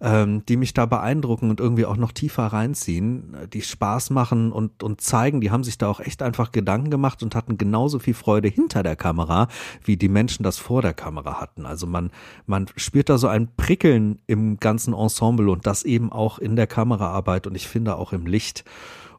ähm, die mich da beeindrucken und irgendwie auch noch tiefer reinziehen, die Spaß machen und, und zeigen, die haben sich da auch echt einfach Gedanken gemacht und hatten genauso viel Freude hinter der Kamera, wie die Menschen das vor der Kamera hatten. Also man, man spürt da so ein Prickeln im ganzen Ensemble und das eben auch in der Kameraarbeit und ich finde auch im Licht.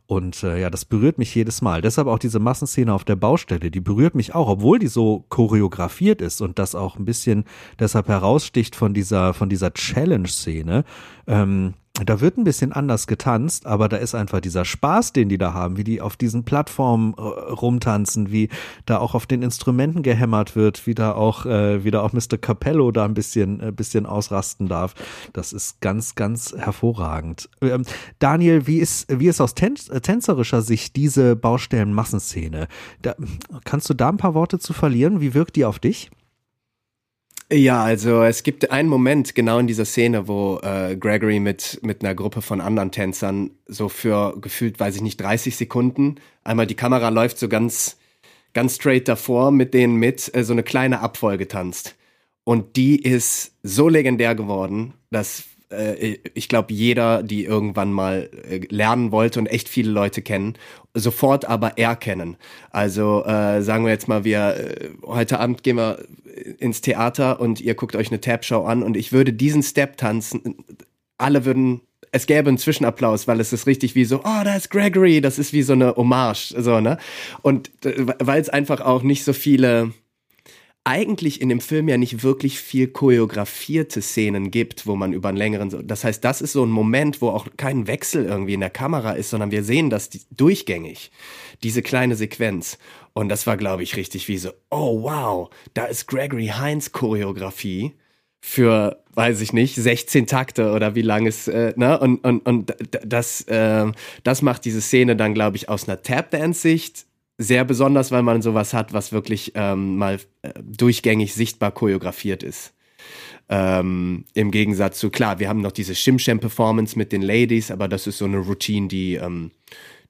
Und äh, ja, das berührt mich jedes Mal. Deshalb auch diese Massenszene auf der Baustelle, die berührt mich auch, obwohl die so choreografiert ist und das auch ein bisschen deshalb heraussticht von dieser, von dieser Challenge-Szene. Ähm, da wird ein bisschen anders getanzt, aber da ist einfach dieser Spaß, den die da haben, wie die auf diesen Plattformen äh, rumtanzen, wie da auch auf den Instrumenten gehämmert wird, wie da auch, äh, wie da auch Mr. Capello da ein bisschen, äh, bisschen ausrasten darf. Das ist ganz, ganz hervorragend. Ähm, Daniel, wie ist, wie ist aus tän äh, tänzerischer Sicht diese Baustellen-Massenszene? Kannst du da ein paar Worte zu verlieren? Wie wirkt die auf dich? Ja, also es gibt einen Moment genau in dieser Szene, wo äh, Gregory mit, mit einer Gruppe von anderen Tänzern so für gefühlt, weiß ich nicht, 30 Sekunden, einmal die Kamera läuft so ganz, ganz straight davor mit denen mit, äh, so eine kleine Abfolge tanzt. Und die ist so legendär geworden, dass äh, ich glaube, jeder, die irgendwann mal äh, lernen wollte und echt viele Leute kennen, sofort aber erkennen. Also äh, sagen wir jetzt mal, wir äh, heute Abend gehen wir ins Theater und ihr guckt euch eine Tab-Show an und ich würde diesen Step tanzen, alle würden es gäbe einen Zwischenapplaus, weil es ist richtig wie so, oh, da ist Gregory, das ist wie so eine Hommage, so, ne? Und weil es einfach auch nicht so viele eigentlich in dem Film ja nicht wirklich viel choreografierte Szenen gibt, wo man über einen längeren, das heißt, das ist so ein Moment, wo auch kein Wechsel irgendwie in der Kamera ist, sondern wir sehen das durchgängig, diese kleine Sequenz. Und das war, glaube ich, richtig wie so, oh wow, da ist Gregory Heinz Choreografie für, weiß ich nicht, 16 Takte oder wie lang es, äh, ne? Und, und, und das, äh, das macht diese Szene dann, glaube ich, aus einer Tap-Dance-Sicht sehr besonders, weil man sowas hat, was wirklich ähm, mal äh, durchgängig sichtbar choreografiert ist. Ähm, Im Gegensatz zu, klar, wir haben noch diese Shimsham-Performance mit den Ladies, aber das ist so eine Routine, die, ähm,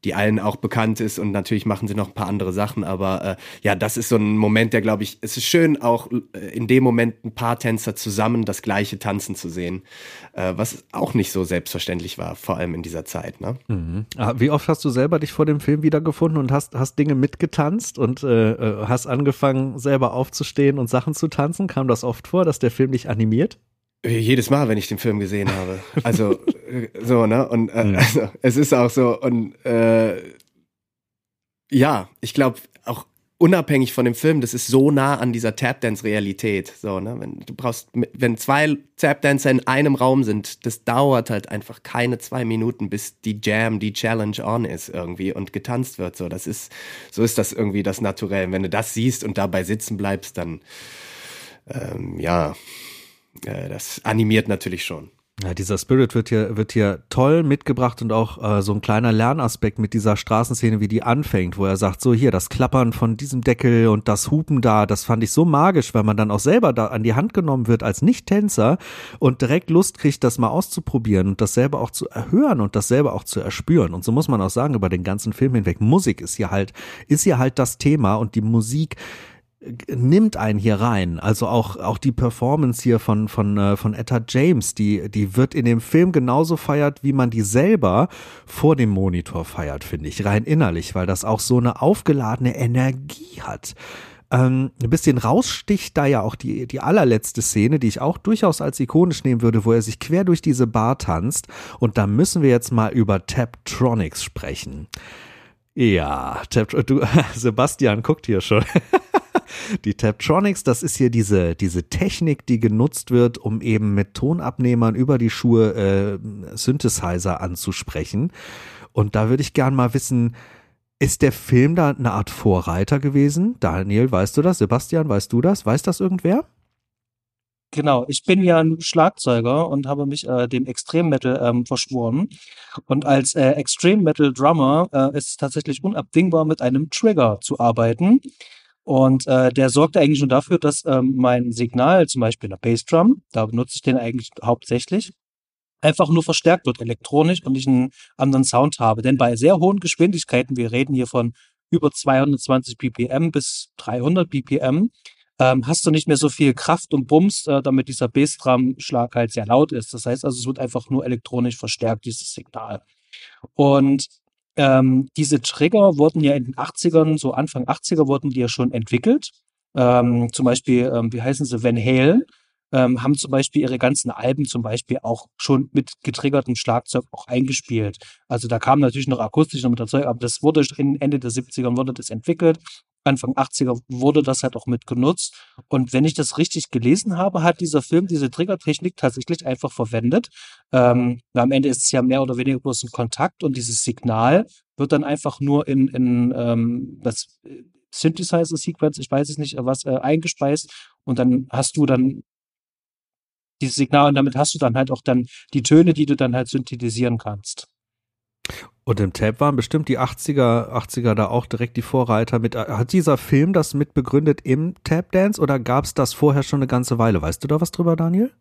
die allen auch bekannt ist und natürlich machen sie noch ein paar andere Sachen, aber äh, ja, das ist so ein Moment, der glaube ich, es ist schön auch äh, in dem Moment ein paar Tänzer zusammen das gleiche tanzen zu sehen, äh, was auch nicht so selbstverständlich war, vor allem in dieser Zeit. Ne? Mhm. Ah, wie oft hast du selber dich vor dem Film wiedergefunden und hast, hast Dinge mitgetanzt und äh, äh hast angefangen selber aufzustehen und Sachen zu tanzen? Kam das oft vor, dass der Film dich animiert? Jedes Mal, wenn ich den Film gesehen habe. Also äh, so, ne? Und äh, ja. also, es ist auch so, und äh, ja, ich glaube auch unabhängig von dem Film, das ist so nah an dieser Tapdance-Realität. So, ne? Wenn du brauchst, wenn zwei Tapdancer in einem Raum sind, das dauert halt einfach keine zwei Minuten, bis die Jam, die Challenge on ist irgendwie und getanzt wird. So, das ist, so ist das irgendwie das Naturell. Wenn du das siehst und dabei sitzen bleibst, dann ähm, ja äh, das animiert natürlich schon. Ja, dieser Spirit wird hier, wird hier toll mitgebracht und auch äh, so ein kleiner Lernaspekt mit dieser Straßenszene, wie die anfängt, wo er sagt, so hier, das Klappern von diesem Deckel und das Hupen da, das fand ich so magisch, weil man dann auch selber da an die Hand genommen wird als Nicht-Tänzer und direkt Lust kriegt, das mal auszuprobieren und das selber auch zu erhören und das selber auch zu erspüren. Und so muss man auch sagen, über den ganzen Film hinweg, Musik ist hier halt, ist hier halt das Thema und die Musik nimmt einen hier rein. Also auch, auch die Performance hier von, von, äh, von Etta James, die, die wird in dem Film genauso feiert, wie man die selber vor dem Monitor feiert, finde ich, rein innerlich, weil das auch so eine aufgeladene Energie hat. Ähm, ein bisschen raussticht da ja auch die, die allerletzte Szene, die ich auch durchaus als ikonisch nehmen würde, wo er sich quer durch diese Bar tanzt. Und da müssen wir jetzt mal über Taptronics sprechen. Ja, Tap, du, Sebastian guckt hier schon. die Taptronics, das ist hier diese, diese Technik, die genutzt wird, um eben mit Tonabnehmern über die Schuhe äh, Synthesizer anzusprechen. Und da würde ich gern mal wissen, ist der Film da eine Art Vorreiter gewesen? Daniel, weißt du das? Sebastian, weißt du das? Weiß das irgendwer? Genau, ich bin ja ein Schlagzeuger und habe mich äh, dem Extreme Metal ähm, verschworen. Und als äh, Extreme Metal Drummer äh, ist es tatsächlich unabdingbar, mit einem Trigger zu arbeiten. Und äh, der sorgt eigentlich schon dafür, dass ähm, mein Signal, zum Beispiel in der Bassdrum, da benutze ich den eigentlich hauptsächlich, einfach nur verstärkt wird elektronisch und ich einen anderen Sound habe. Denn bei sehr hohen Geschwindigkeiten, wir reden hier von über 220 BPM bis 300 BPM, ähm, hast du nicht mehr so viel Kraft und Bums, äh, damit dieser Bassdrum-Schlag halt sehr laut ist. Das heißt also, es wird einfach nur elektronisch verstärkt, dieses Signal. Und ähm, diese Trigger wurden ja in den 80ern, so Anfang 80er wurden die ja schon entwickelt. Ähm, zum Beispiel, ähm, wie heißen sie, Van Halen, ähm, haben zum Beispiel ihre ganzen Alben zum Beispiel auch schon mit getriggertem Schlagzeug auch eingespielt. Also da kam natürlich noch akustisch noch mit der Zeug, aber das wurde in Ende der 70er wurde das entwickelt Anfang 80er wurde das halt auch mit genutzt. Und wenn ich das richtig gelesen habe, hat dieser Film diese Triggertechnik tatsächlich einfach verwendet. Ähm, am Ende ist es ja mehr oder weniger bloß ein Kontakt und dieses Signal wird dann einfach nur in, in ähm, das Synthesizer-Sequence, ich weiß es nicht, was, äh, eingespeist und dann hast du dann dieses Signal und damit hast du dann halt auch dann die Töne, die du dann halt synthetisieren kannst. Und im Tab waren bestimmt die 80er, 80er da auch direkt die Vorreiter mit. Hat dieser Film das mit begründet im Tap Dance oder gab es das vorher schon eine ganze Weile? Weißt du da was drüber, Daniel?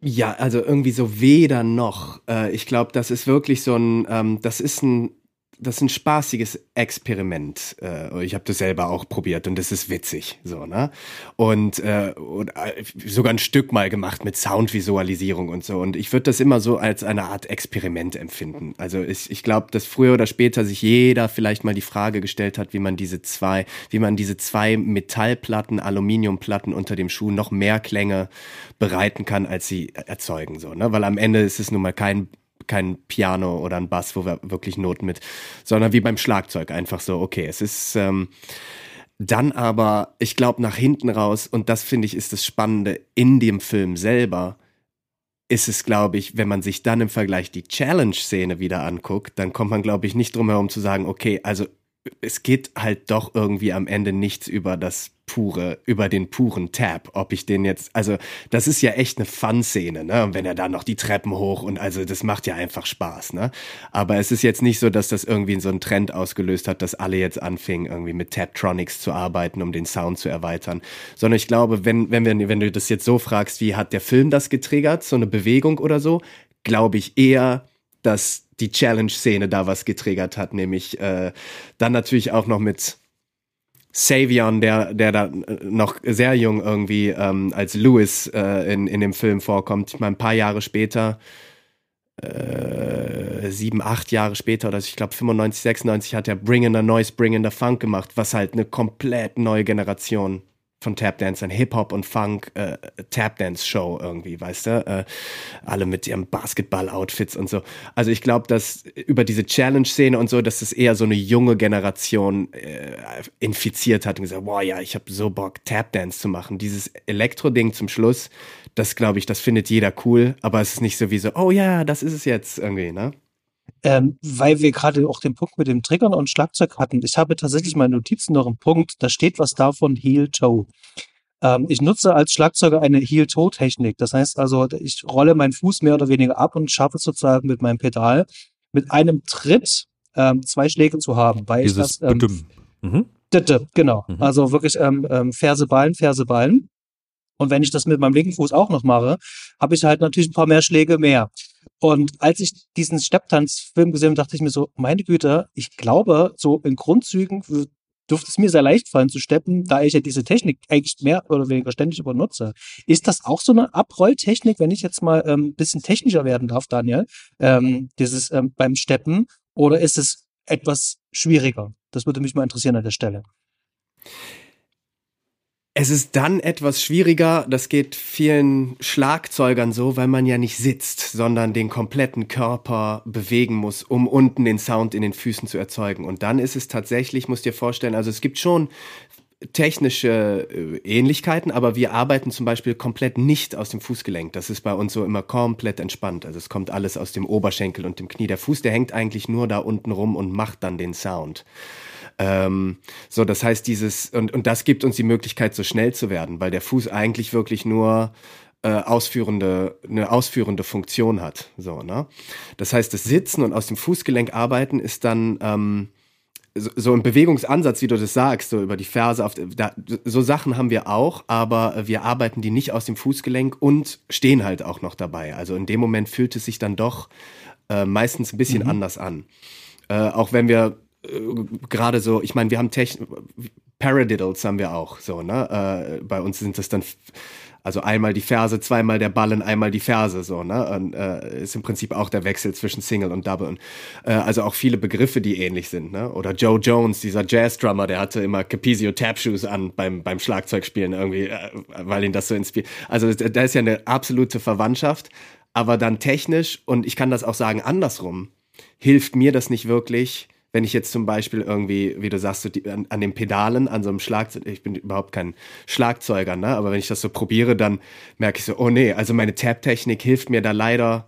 Ja, also irgendwie so weder noch. Äh, ich glaube, das ist wirklich so ein, ähm, das ist ein das ist ein spaßiges Experiment. Äh, ich habe das selber auch probiert und das ist witzig, so ne. Und, äh, und äh, sogar ein Stück mal gemacht mit Soundvisualisierung und so. Und ich würde das immer so als eine Art Experiment empfinden. Also ich, ich glaube, dass früher oder später sich jeder vielleicht mal die Frage gestellt hat, wie man diese zwei, wie man diese zwei Metallplatten, Aluminiumplatten unter dem Schuh noch mehr Klänge bereiten kann, als sie erzeugen, so ne. Weil am Ende ist es nun mal kein kein Piano oder ein Bass, wo wir wirklich Noten mit, sondern wie beim Schlagzeug einfach so, okay, es ist ähm, dann aber, ich glaube, nach hinten raus, und das finde ich ist das Spannende in dem Film selber, ist es, glaube ich, wenn man sich dann im Vergleich die Challenge-Szene wieder anguckt, dann kommt man, glaube ich, nicht drum herum zu sagen, okay, also es geht halt doch irgendwie am Ende nichts über das pure, über den puren Tab, ob ich den jetzt, also das ist ja echt eine Fun-Szene, ne? Und wenn er da noch die Treppen hoch und also das macht ja einfach Spaß, ne? Aber es ist jetzt nicht so, dass das irgendwie so einen Trend ausgelöst hat, dass alle jetzt anfingen, irgendwie mit Tabtronics zu arbeiten, um den Sound zu erweitern. Sondern ich glaube, wenn, wenn, wir, wenn du das jetzt so fragst, wie hat der Film das getriggert, so eine Bewegung oder so, glaube ich eher, dass die Challenge-Szene da was getriggert hat, nämlich äh, dann natürlich auch noch mit Savion, der, der da äh, noch sehr jung irgendwie ähm, als Lewis äh, in, in dem Film vorkommt. Ich meine, ein paar Jahre später, äh, sieben, acht Jahre später oder ich glaube 95, 96 hat er Bring in the Noise, Bring in the Funk gemacht, was halt eine komplett neue Generation von Tapdancern, Hip-Hop und Funk, äh, Tapdance-Show irgendwie, weißt du? Äh, alle mit ihren Basketball-Outfits und so. Also ich glaube, dass über diese Challenge-Szene und so, dass es eher so eine junge Generation äh, infiziert hat und gesagt, boah, ja, ich habe so Bock, Tapdance zu machen. Dieses Elektro-Ding zum Schluss, das glaube ich, das findet jeder cool, aber es ist nicht so wie so, oh ja, das ist es jetzt irgendwie, ne? Ähm, weil wir gerade auch den Punkt mit dem Triggern und Schlagzeug hatten. Ich habe tatsächlich meine Notizen noch einen Punkt, da steht was davon Heel-Toe. Ähm, ich nutze als Schlagzeuger eine Heel-Toe-Technik. Das heißt also, ich rolle meinen Fuß mehr oder weniger ab und schaffe sozusagen mit meinem Pedal mit einem Tritt ähm, zwei Schläge zu haben. Weil Dieses ich das, ähm, mhm. Genau. Mhm. Also wirklich ähm, ähm, Ferse ballen, Ferse ballen. Und wenn ich das mit meinem linken Fuß auch noch mache, habe ich halt natürlich ein paar mehr Schläge mehr. Und als ich diesen Stepptanzfilm gesehen habe, dachte ich mir so, meine Güte, ich glaube, so in Grundzügen dürfte es mir sehr leicht fallen zu steppen, da ich ja diese Technik eigentlich mehr oder weniger ständig übernutze. Ist das auch so eine Abrolltechnik, wenn ich jetzt mal ein ähm, bisschen technischer werden darf, Daniel, ähm, dieses ähm, beim Steppen, oder ist es etwas schwieriger? Das würde mich mal interessieren an der Stelle. Es ist dann etwas schwieriger, das geht vielen Schlagzeugern so, weil man ja nicht sitzt, sondern den kompletten Körper bewegen muss, um unten den Sound in den Füßen zu erzeugen. Und dann ist es tatsächlich, musst dir vorstellen, also es gibt schon technische äh, Ähnlichkeiten, aber wir arbeiten zum Beispiel komplett nicht aus dem Fußgelenk. Das ist bei uns so immer komplett entspannt. Also es kommt alles aus dem Oberschenkel und dem Knie. Der Fuß, der hängt eigentlich nur da unten rum und macht dann den Sound. Ähm, so, das heißt, dieses, und, und das gibt uns die Möglichkeit, so schnell zu werden, weil der Fuß eigentlich wirklich nur äh, ausführende, eine ausführende Funktion hat. So, ne? Das heißt, das Sitzen und aus dem Fußgelenk arbeiten ist dann ähm, so, so ein Bewegungsansatz, wie du das sagst, so über die Ferse, auf, da, so Sachen haben wir auch, aber wir arbeiten die nicht aus dem Fußgelenk und stehen halt auch noch dabei. Also in dem Moment fühlt es sich dann doch äh, meistens ein bisschen mhm. anders an. Äh, auch wenn wir gerade so, ich meine, wir haben Techn Paradiddles haben wir auch so, ne? Äh, bei uns sind das dann also einmal die Ferse, zweimal der Ballen, einmal die Ferse, so, ne? Und, äh, ist im Prinzip auch der Wechsel zwischen Single und Double. Und, äh, also auch viele Begriffe, die ähnlich sind, ne? Oder Joe Jones, dieser Jazz-Drummer, der hatte immer Capizio Tap-Shoes an beim, beim Schlagzeugspielen irgendwie, äh, weil ihn das so inspiriert. Also da ist ja eine absolute Verwandtschaft, aber dann technisch, und ich kann das auch sagen andersrum, hilft mir das nicht wirklich, wenn ich jetzt zum Beispiel irgendwie, wie du sagst, so die, an, an, den Pedalen, an so einem Schlagzeug, ich bin überhaupt kein Schlagzeuger, ne? aber wenn ich das so probiere, dann merke ich so, oh nee, also meine Tap-Technik hilft mir da leider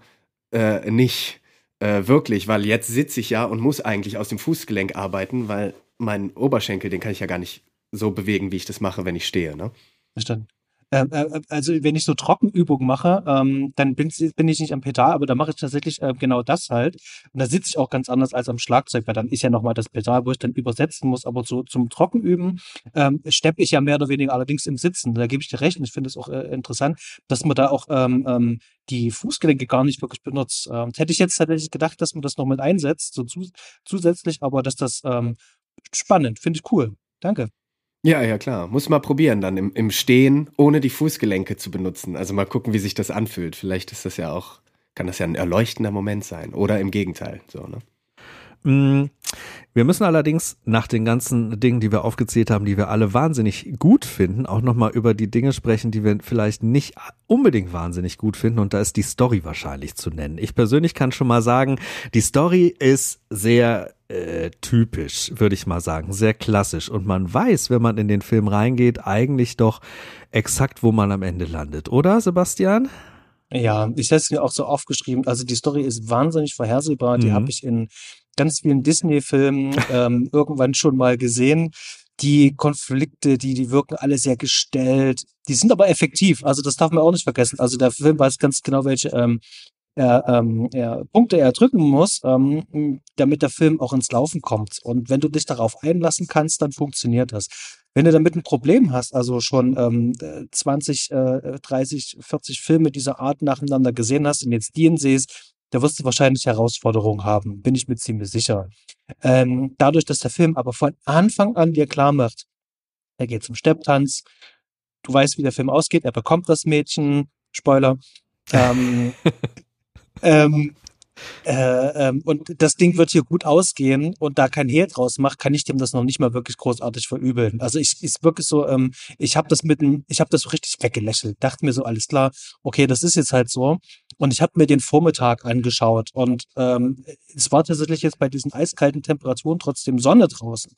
äh, nicht äh, wirklich, weil jetzt sitze ich ja und muss eigentlich aus dem Fußgelenk arbeiten, weil mein Oberschenkel, den kann ich ja gar nicht so bewegen, wie ich das mache, wenn ich stehe. Ne? Verstanden. Äh, äh, also wenn ich so Trockenübungen mache, ähm, dann bin, bin, ich nicht am Pedal, aber da mache ich tatsächlich äh, genau das halt. Und da sitze ich auch ganz anders als am Schlagzeug, weil dann ist ja nochmal das Pedal, wo ich dann übersetzen muss. Aber so zum Trockenüben ähm, steppe ich ja mehr oder weniger allerdings im Sitzen. Da gebe ich dir recht und ich finde es auch äh, interessant, dass man da auch ähm, ähm, die Fußgelenke gar nicht wirklich benutzt. Ähm, hätte ich jetzt tatsächlich gedacht, dass man das noch mit einsetzt, so zu, zusätzlich, aber dass das ähm, spannend, finde ich cool. Danke. Ja, ja, klar. Muss mal probieren, dann im, im Stehen, ohne die Fußgelenke zu benutzen. Also mal gucken, wie sich das anfühlt. Vielleicht ist das ja auch, kann das ja ein erleuchtender Moment sein. Oder im Gegenteil. So, ne? Mm, wir müssen allerdings nach den ganzen Dingen, die wir aufgezählt haben, die wir alle wahnsinnig gut finden, auch nochmal über die Dinge sprechen, die wir vielleicht nicht unbedingt wahnsinnig gut finden. Und da ist die Story wahrscheinlich zu nennen. Ich persönlich kann schon mal sagen, die Story ist sehr äh, typisch, würde ich mal sagen, sehr klassisch. Und man weiß, wenn man in den Film reingeht, eigentlich doch exakt, wo man am Ende landet, oder Sebastian? Ja, ich hätte es mir auch so aufgeschrieben. Also die Story ist wahnsinnig vorhersehbar. Die mhm. habe ich in ganz vielen Disney-Filmen ähm, irgendwann schon mal gesehen. Die Konflikte, die, die wirken alle sehr gestellt. Die sind aber effektiv. Also das darf man auch nicht vergessen. Also der Film weiß ganz genau, welche ähm, er, ähm, er, Punkte er drücken muss, ähm, damit der Film auch ins Laufen kommt. Und wenn du dich darauf einlassen kannst, dann funktioniert das. Wenn du damit ein Problem hast, also schon ähm, 20, äh, 30, 40 Filme dieser Art nacheinander gesehen hast und jetzt den siehst, da wirst du wahrscheinlich Herausforderungen haben, bin ich mir ziemlich sicher. Ähm, dadurch, dass der Film aber von Anfang an dir klar macht, er geht zum Stepptanz, du weißt, wie der Film ausgeht, er bekommt das Mädchen, Spoiler, ähm, ähm, äh, ähm, und das Ding wird hier gut ausgehen und da kein Hehl draus macht, kann ich dem das noch nicht mal wirklich großartig verübeln. Also ich ist wirklich so, ähm, ich habe das mit dem, ich habe das so richtig weggelächelt, dachte mir so alles klar, okay, das ist jetzt halt so. Und ich habe mir den Vormittag angeschaut und ähm, es war tatsächlich jetzt bei diesen eiskalten Temperaturen trotzdem Sonne draußen.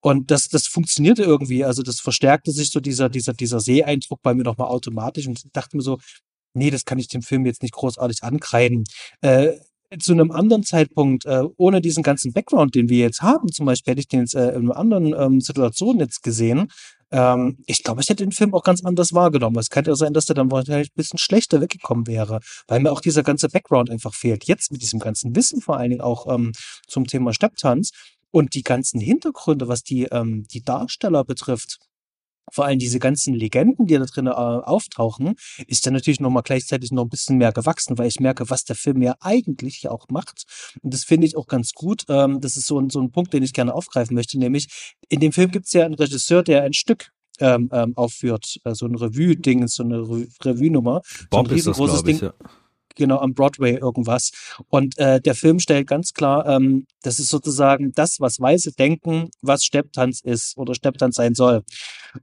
Und das, das funktionierte irgendwie. Also das verstärkte sich so dieser, dieser, dieser Seeeindruck bei mir nochmal automatisch und dachte mir so, nee, das kann ich dem Film jetzt nicht großartig ankreiden. Äh, zu einem anderen Zeitpunkt, äh, ohne diesen ganzen Background, den wir jetzt haben, zum Beispiel hätte ich den jetzt äh, in einer anderen ähm, Situation jetzt gesehen. Ähm, ich glaube, ich hätte den Film auch ganz anders wahrgenommen. Es könnte ja sein, dass der dann wahrscheinlich ein bisschen schlechter weggekommen wäre, weil mir auch dieser ganze Background einfach fehlt. Jetzt mit diesem ganzen Wissen vor allen Dingen auch ähm, zum Thema Stepptanz und die ganzen Hintergründe, was die, ähm, die Darsteller betrifft, vor allem diese ganzen Legenden, die da drin äh, auftauchen, ist dann natürlich nochmal gleichzeitig noch ein bisschen mehr gewachsen, weil ich merke, was der Film ja eigentlich auch macht. Und das finde ich auch ganz gut. Ähm, das ist so ein, so ein Punkt, den ich gerne aufgreifen möchte, nämlich in dem Film gibt es ja einen Regisseur, der ein Stück ähm, ähm, aufführt, äh, so ein Revue-Ding, so eine Re Revue-Nummer. Bob so ein ist das, riesengroßes glaube ich, Ding ja. Genau am Broadway irgendwas. Und äh, der Film stellt ganz klar, ähm, das ist sozusagen das, was Weiße denken, was Stepptanz ist oder Stepptanz sein soll.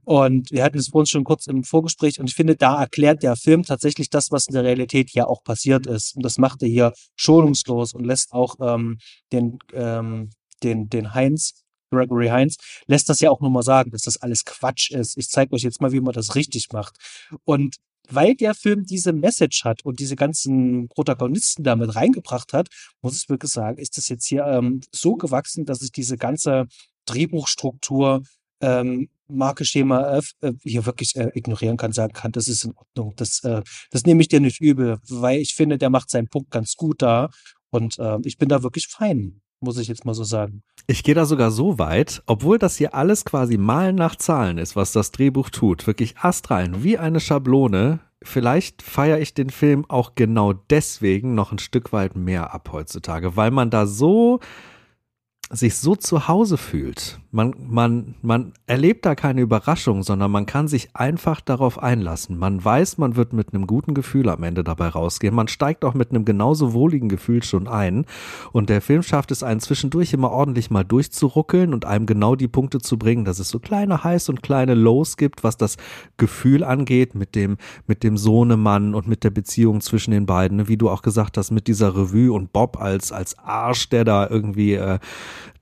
Und wir hatten es vorhin schon kurz im Vorgespräch und ich finde, da erklärt der Film tatsächlich das, was in der Realität ja auch passiert ist. Und das macht er hier schonungslos und lässt auch ähm, den, ähm, den, den Heinz Gregory Heinz lässt das ja auch nochmal sagen, dass das alles Quatsch ist. Ich zeige euch jetzt mal, wie man das richtig macht. Und weil der Film diese Message hat und diese ganzen Protagonisten damit reingebracht hat, muss ich wirklich sagen, ist das jetzt hier ähm, so gewachsen, dass ich diese ganze Drehbuchstruktur, ähm, Marke Schema F äh, hier wirklich äh, ignorieren kann, sagen kann, das ist in Ordnung. Das, äh, das nehme ich dir nicht übel, weil ich finde, der macht seinen Punkt ganz gut da und äh, ich bin da wirklich fein, muss ich jetzt mal so sagen. Ich gehe da sogar so weit, obwohl das hier alles quasi Malen nach Zahlen ist, was das Drehbuch tut, wirklich astrein, wie eine Schablone. Vielleicht feiere ich den Film auch genau deswegen noch ein Stück weit mehr ab heutzutage, weil man da so sich so zu Hause fühlt. Man, man, man erlebt da keine Überraschung, sondern man kann sich einfach darauf einlassen. Man weiß, man wird mit einem guten Gefühl am Ende dabei rausgehen. Man steigt auch mit einem genauso wohligen Gefühl schon ein. Und der Film schafft es einen zwischendurch immer ordentlich mal durchzuruckeln und einem genau die Punkte zu bringen, dass es so kleine Highs und kleine Lows gibt, was das Gefühl angeht mit dem, mit dem Sohnemann und mit der Beziehung zwischen den beiden. Wie du auch gesagt hast, mit dieser Revue und Bob als, als Arsch, der da irgendwie, äh,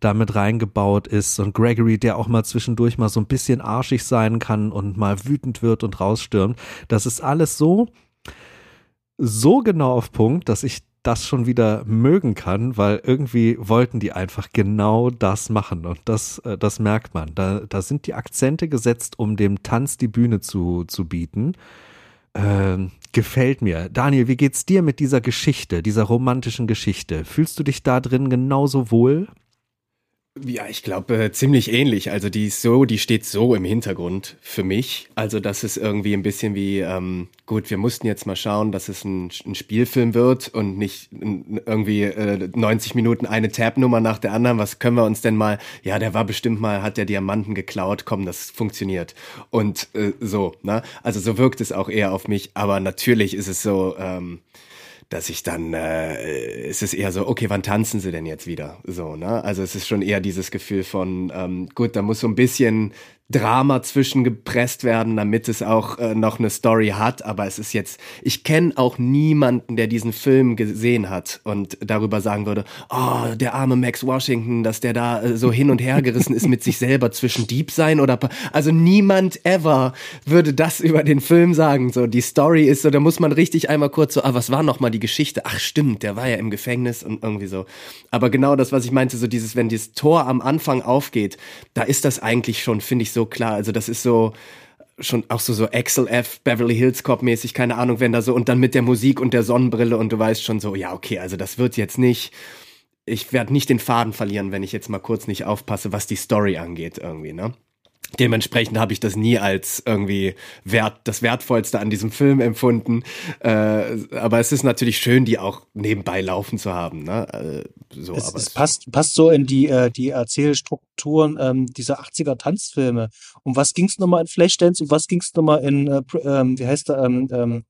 damit reingebaut ist und Gregory, der auch mal zwischendurch mal so ein bisschen arschig sein kann und mal wütend wird und rausstürmt. Das ist alles so, so genau auf Punkt, dass ich das schon wieder mögen kann, weil irgendwie wollten die einfach genau das machen und das, äh, das merkt man. Da, da sind die Akzente gesetzt, um dem Tanz die Bühne zu, zu bieten. Ähm, gefällt mir. Daniel, wie geht's dir mit dieser Geschichte, dieser romantischen Geschichte? Fühlst du dich da drin genauso wohl? Ja, ich glaube äh, ziemlich ähnlich. Also die ist so, die steht so im Hintergrund für mich. Also das ist irgendwie ein bisschen wie, ähm, gut, wir mussten jetzt mal schauen, dass es ein, ein Spielfilm wird und nicht irgendwie äh, 90 Minuten eine Tab-Nummer nach der anderen. Was können wir uns denn mal? Ja, der war bestimmt mal, hat der Diamanten geklaut. Komm, das funktioniert. Und äh, so, ne? Also so wirkt es auch eher auf mich. Aber natürlich ist es so. Ähm, dass ich dann, äh, es ist eher so, okay, wann tanzen sie denn jetzt wieder? So, ne? Also es ist schon eher dieses Gefühl von, ähm, gut, da muss so ein bisschen Drama zwischengepresst werden, damit es auch äh, noch eine Story hat. Aber es ist jetzt, ich kenne auch niemanden, der diesen Film gesehen hat und darüber sagen würde, oh, der arme Max Washington, dass der da äh, so hin und her gerissen ist mit sich selber zwischen Dieb sein oder, also niemand ever würde das über den Film sagen. So, die Story ist so, da muss man richtig einmal kurz so, ah, was war nochmal die Geschichte? Ach stimmt, der war ja im Gefängnis und irgendwie so. Aber genau das, was ich meinte, so dieses, wenn dieses Tor am Anfang aufgeht, da ist das eigentlich schon, finde ich, so klar. Also das ist so schon auch so so Axel F Beverly Hills Cop mäßig, keine Ahnung, wenn da so und dann mit der Musik und der Sonnenbrille und du weißt schon so, ja, okay, also das wird jetzt nicht ich werde nicht den Faden verlieren, wenn ich jetzt mal kurz nicht aufpasse, was die Story angeht irgendwie, ne? Dementsprechend habe ich das nie als irgendwie wert, das Wertvollste an diesem Film empfunden. Äh, aber es ist natürlich schön, die auch nebenbei laufen zu haben. Ne? Äh, so, es, aber es passt, passt so in die, äh, die Erzählstrukturen ähm, dieser 80er Tanzfilme. Um was ging es nochmal in Flashdance und was ging es nochmal in, äh, ähm, wie heißt der, ähm,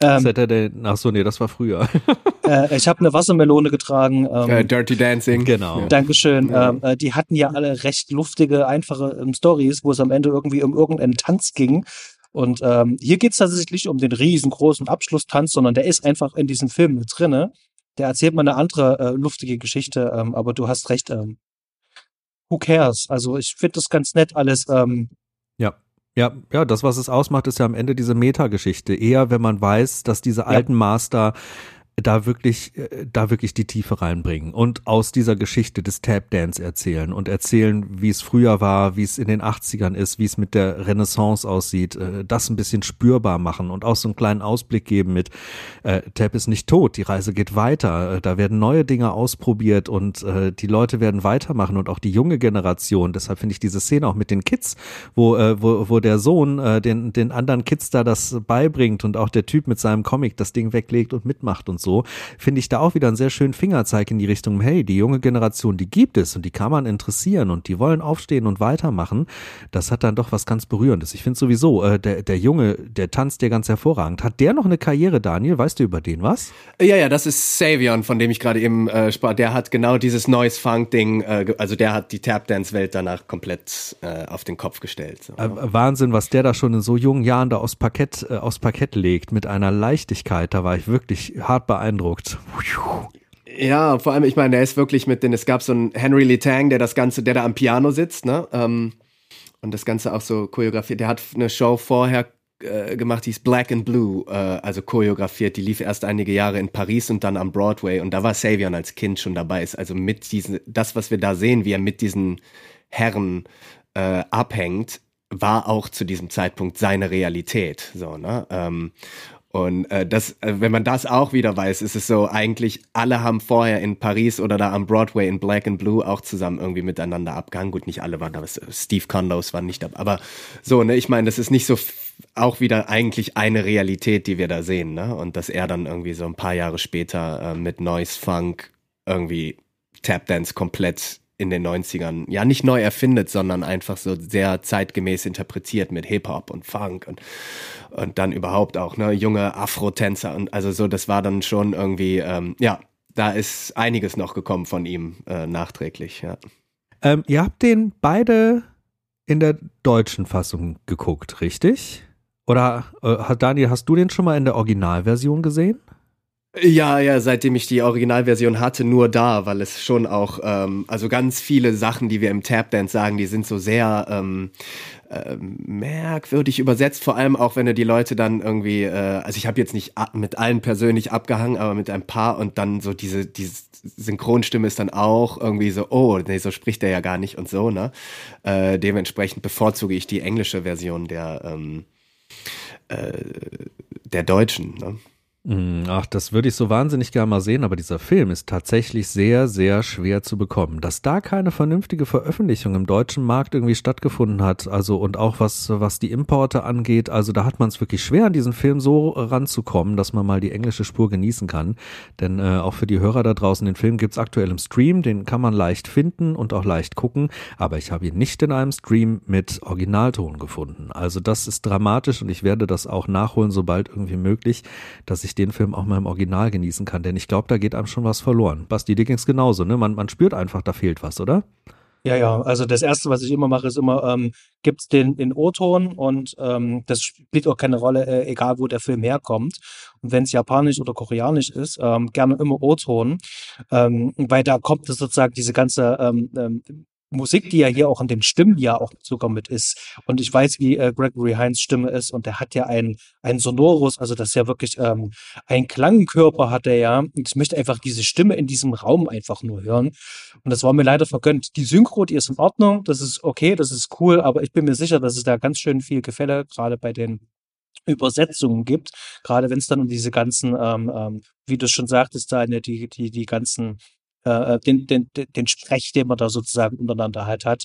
ähm, Saturday, ach so, nee, das war früher. äh, ich habe eine Wassermelone getragen. Ähm, äh, Dirty Dancing. Genau. Dankeschön. Ähm, äh, die hatten ja alle recht luftige, einfache ähm, Stories, wo es am Ende irgendwie um irgendeinen Tanz ging. Und ähm, hier geht es tatsächlich nicht um den riesengroßen Abschlusstanz, sondern der ist einfach in diesem Film mit drinne. Der erzählt mal eine andere äh, luftige Geschichte, ähm, aber du hast recht. Ähm, who cares? Also ich finde das ganz nett alles. Ähm, Ja. Ja, das, was es ausmacht, ist ja am Ende diese Metageschichte. Eher, wenn man weiß, dass diese alten Master da wirklich, äh, da wirklich die Tiefe reinbringen und aus dieser Geschichte des Tap Dance erzählen und erzählen, wie es früher war, wie es in den 80ern ist, wie es mit der Renaissance aussieht, äh, das ein bisschen spürbar machen und auch so einen kleinen Ausblick geben mit äh, Tap ist nicht tot, die Reise geht weiter, äh, da werden neue Dinge ausprobiert und äh, die Leute werden weitermachen und auch die junge Generation. Deshalb finde ich diese Szene auch mit den Kids, wo, äh, wo, wo der Sohn äh, den, den anderen Kids da das beibringt und auch der Typ mit seinem Comic das Ding weglegt und mitmacht und so so, finde ich da auch wieder einen sehr schönen Fingerzeig in die Richtung, hey, die junge Generation, die gibt es und die kann man interessieren und die wollen aufstehen und weitermachen. Das hat dann doch was ganz Berührendes. Ich finde sowieso, äh, der, der Junge, der tanzt ja ganz hervorragend. Hat der noch eine Karriere, Daniel? Weißt du über den was? Ja, ja, das ist Savion, von dem ich gerade eben äh, sprach. Der hat genau dieses Noise Funk Ding, äh, also der hat die Tap Dance Welt danach komplett äh, auf den Kopf gestellt. So. Äh, Wahnsinn, was der da schon in so jungen Jahren da aus Parkett, äh, aus Parkett legt, mit einer Leichtigkeit, da war ich wirklich hart beeindruckt. Ja, vor allem, ich meine, der ist wirklich mit den, es gab so einen Henry Lee Tang, der das Ganze, der da am Piano sitzt, ne? Ähm, und das Ganze auch so choreografiert. Der hat eine Show vorher äh, gemacht, die ist Black and Blue, äh, also choreografiert. Die lief erst einige Jahre in Paris und dann am Broadway. Und da war Savion als Kind schon dabei. Ist also mit diesen, das, was wir da sehen, wie er mit diesen Herren äh, abhängt, war auch zu diesem Zeitpunkt seine Realität. So, ne? Ähm, und äh, das, äh, wenn man das auch wieder weiß, ist es so, eigentlich alle haben vorher in Paris oder da am Broadway in Black and Blue auch zusammen irgendwie miteinander abgehangen. Gut, nicht alle waren da, aber Steve Condos war nicht dabei. Aber so, ne, ich meine, das ist nicht so auch wieder eigentlich eine Realität, die wir da sehen, ne? Und dass er dann irgendwie so ein paar Jahre später äh, mit Noise Funk irgendwie Tapdance komplett in den 90ern ja nicht neu erfindet, sondern einfach so sehr zeitgemäß interpretiert mit Hip-Hop und Funk und, und dann überhaupt auch ne junge Afro-Tänzer und also so, das war dann schon irgendwie, ähm, ja, da ist einiges noch gekommen von ihm äh, nachträglich, ja. Ähm, ihr habt den beide in der deutschen Fassung geguckt, richtig? Oder äh, Daniel, hast du den schon mal in der Originalversion gesehen? Ja, ja, seitdem ich die Originalversion hatte, nur da, weil es schon auch, ähm, also ganz viele Sachen, die wir im Tapdance sagen, die sind so sehr ähm, ähm, merkwürdig übersetzt, vor allem auch, wenn du die Leute dann irgendwie, äh, also ich habe jetzt nicht mit allen persönlich abgehangen, aber mit ein paar und dann so diese, diese Synchronstimme ist dann auch irgendwie so, oh, nee, so spricht er ja gar nicht und so, ne? Äh, dementsprechend bevorzuge ich die englische Version der, ähm, äh, der deutschen, ne? Mm, Ach, das würde ich so wahnsinnig gerne mal sehen, aber dieser Film ist tatsächlich sehr, sehr schwer zu bekommen. Dass da keine vernünftige Veröffentlichung im deutschen Markt irgendwie stattgefunden hat, also und auch was, was die Importe angeht, also da hat man es wirklich schwer, an diesen Film so ranzukommen, dass man mal die englische Spur genießen kann. Denn äh, auch für die Hörer da draußen, den Film gibt's aktuell im Stream, den kann man leicht finden und auch leicht gucken, aber ich habe ihn nicht in einem Stream mit Originalton gefunden. Also das ist dramatisch und ich werde das auch nachholen, sobald irgendwie möglich, dass ich den Film auch mal im Original genießen kann, denn ich glaube, da geht einem schon was verloren. Basti, dir ging's genauso, ne? Man, man spürt einfach, da fehlt was, oder? Ja, ja, also das Erste, was ich immer mache, ist immer, ähm, gibt's den in O-Ton und ähm, das spielt auch keine Rolle, äh, egal wo der Film herkommt. Und wenn es japanisch oder koreanisch ist, ähm, gerne immer O-Ton, ähm, weil da kommt es sozusagen diese ganze ähm, ähm, Musik, die ja hier auch in den Stimmen ja auch sogar mit ist. Und ich weiß, wie äh, Gregory Hines Stimme ist und der hat ja ein, ein Sonorus, also das ist ja wirklich ähm, ein Klangkörper hat er ja. Und ich möchte einfach diese Stimme in diesem Raum einfach nur hören. Und das war mir leider vergönnt. Die Synchro, die ist in Ordnung, das ist okay, das ist cool, aber ich bin mir sicher, dass es da ganz schön viel Gefälle gerade bei den Übersetzungen gibt, gerade wenn es dann um diese ganzen, ähm, ähm, wie du schon sagtest, da die, die, die ganzen äh, äh, den, den, den Sprech, den man da sozusagen untereinander halt hat,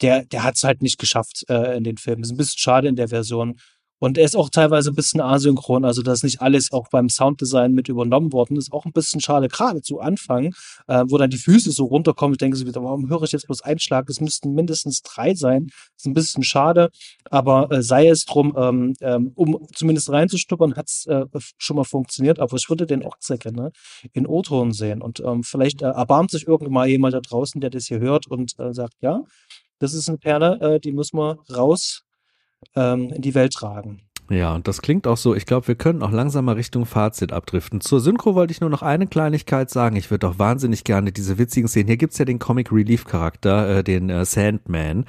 der, der hat es halt nicht geschafft äh, in den Filmen. Ist ein bisschen schade in der Version. Und er ist auch teilweise ein bisschen asynchron, also dass nicht alles auch beim Sounddesign mit übernommen worden ist. Auch ein bisschen schade, gerade zu Anfang, äh, wo dann die Füße so runterkommen. Ich denke so wieder, warum höre ich jetzt bloß einen Schlag? Es müssten mindestens drei sein. Ist ein bisschen schade, aber äh, sei es drum, ähm, ähm, um zumindest reinzustuppern, hat es äh, schon mal funktioniert. Aber ich würde den auch sehr gerne in O-Ton sehen. Und ähm, vielleicht äh, erbarmt sich irgendwann mal jemand da draußen, der das hier hört und äh, sagt, ja, das ist eine Perle, äh, die müssen wir raus ähm, in die Welt tragen. Ja, und das klingt auch so. Ich glaube, wir können auch langsam mal Richtung Fazit abdriften. Zur Synchro wollte ich nur noch eine Kleinigkeit sagen. Ich würde auch wahnsinnig gerne diese witzigen Szenen. Hier gibt's ja den Comic Relief Charakter, äh, den äh, Sandman.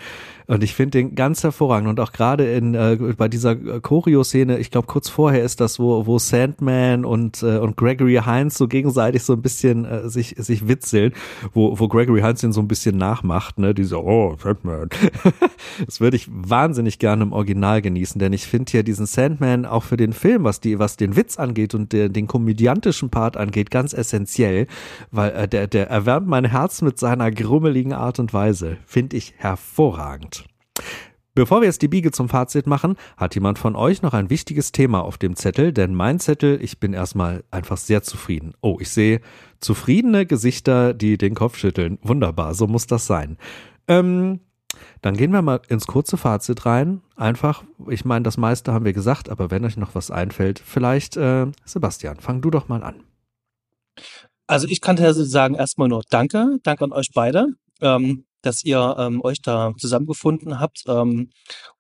Und ich finde den ganz hervorragend. Und auch gerade in äh, bei dieser äh, Choreo-Szene, ich glaube, kurz vorher ist das, wo, wo Sandman und, äh, und Gregory Hines so gegenseitig so ein bisschen äh, sich, sich witzeln, wo, wo Gregory Hines den so ein bisschen nachmacht, ne? Diese, oh, Sandman. das würde ich wahnsinnig gerne im Original genießen, denn ich finde hier diesen Sandman auch für den Film, was die, was den Witz angeht und der, den komödiantischen Part angeht, ganz essentiell, weil äh, der, der erwärmt mein Herz mit seiner grummeligen Art und Weise. Finde ich hervorragend. Bevor wir jetzt die Biege zum Fazit machen, hat jemand von euch noch ein wichtiges Thema auf dem Zettel, denn mein Zettel, ich bin erstmal einfach sehr zufrieden. Oh, ich sehe zufriedene Gesichter, die den Kopf schütteln. Wunderbar, so muss das sein. Ähm, dann gehen wir mal ins kurze Fazit rein. Einfach, ich meine, das meiste haben wir gesagt, aber wenn euch noch was einfällt, vielleicht, äh, Sebastian, fang du doch mal an. Also ich kann sagen erstmal nur Danke, Danke an euch beide. Ähm, dass ihr ähm, euch da zusammengefunden habt, ähm,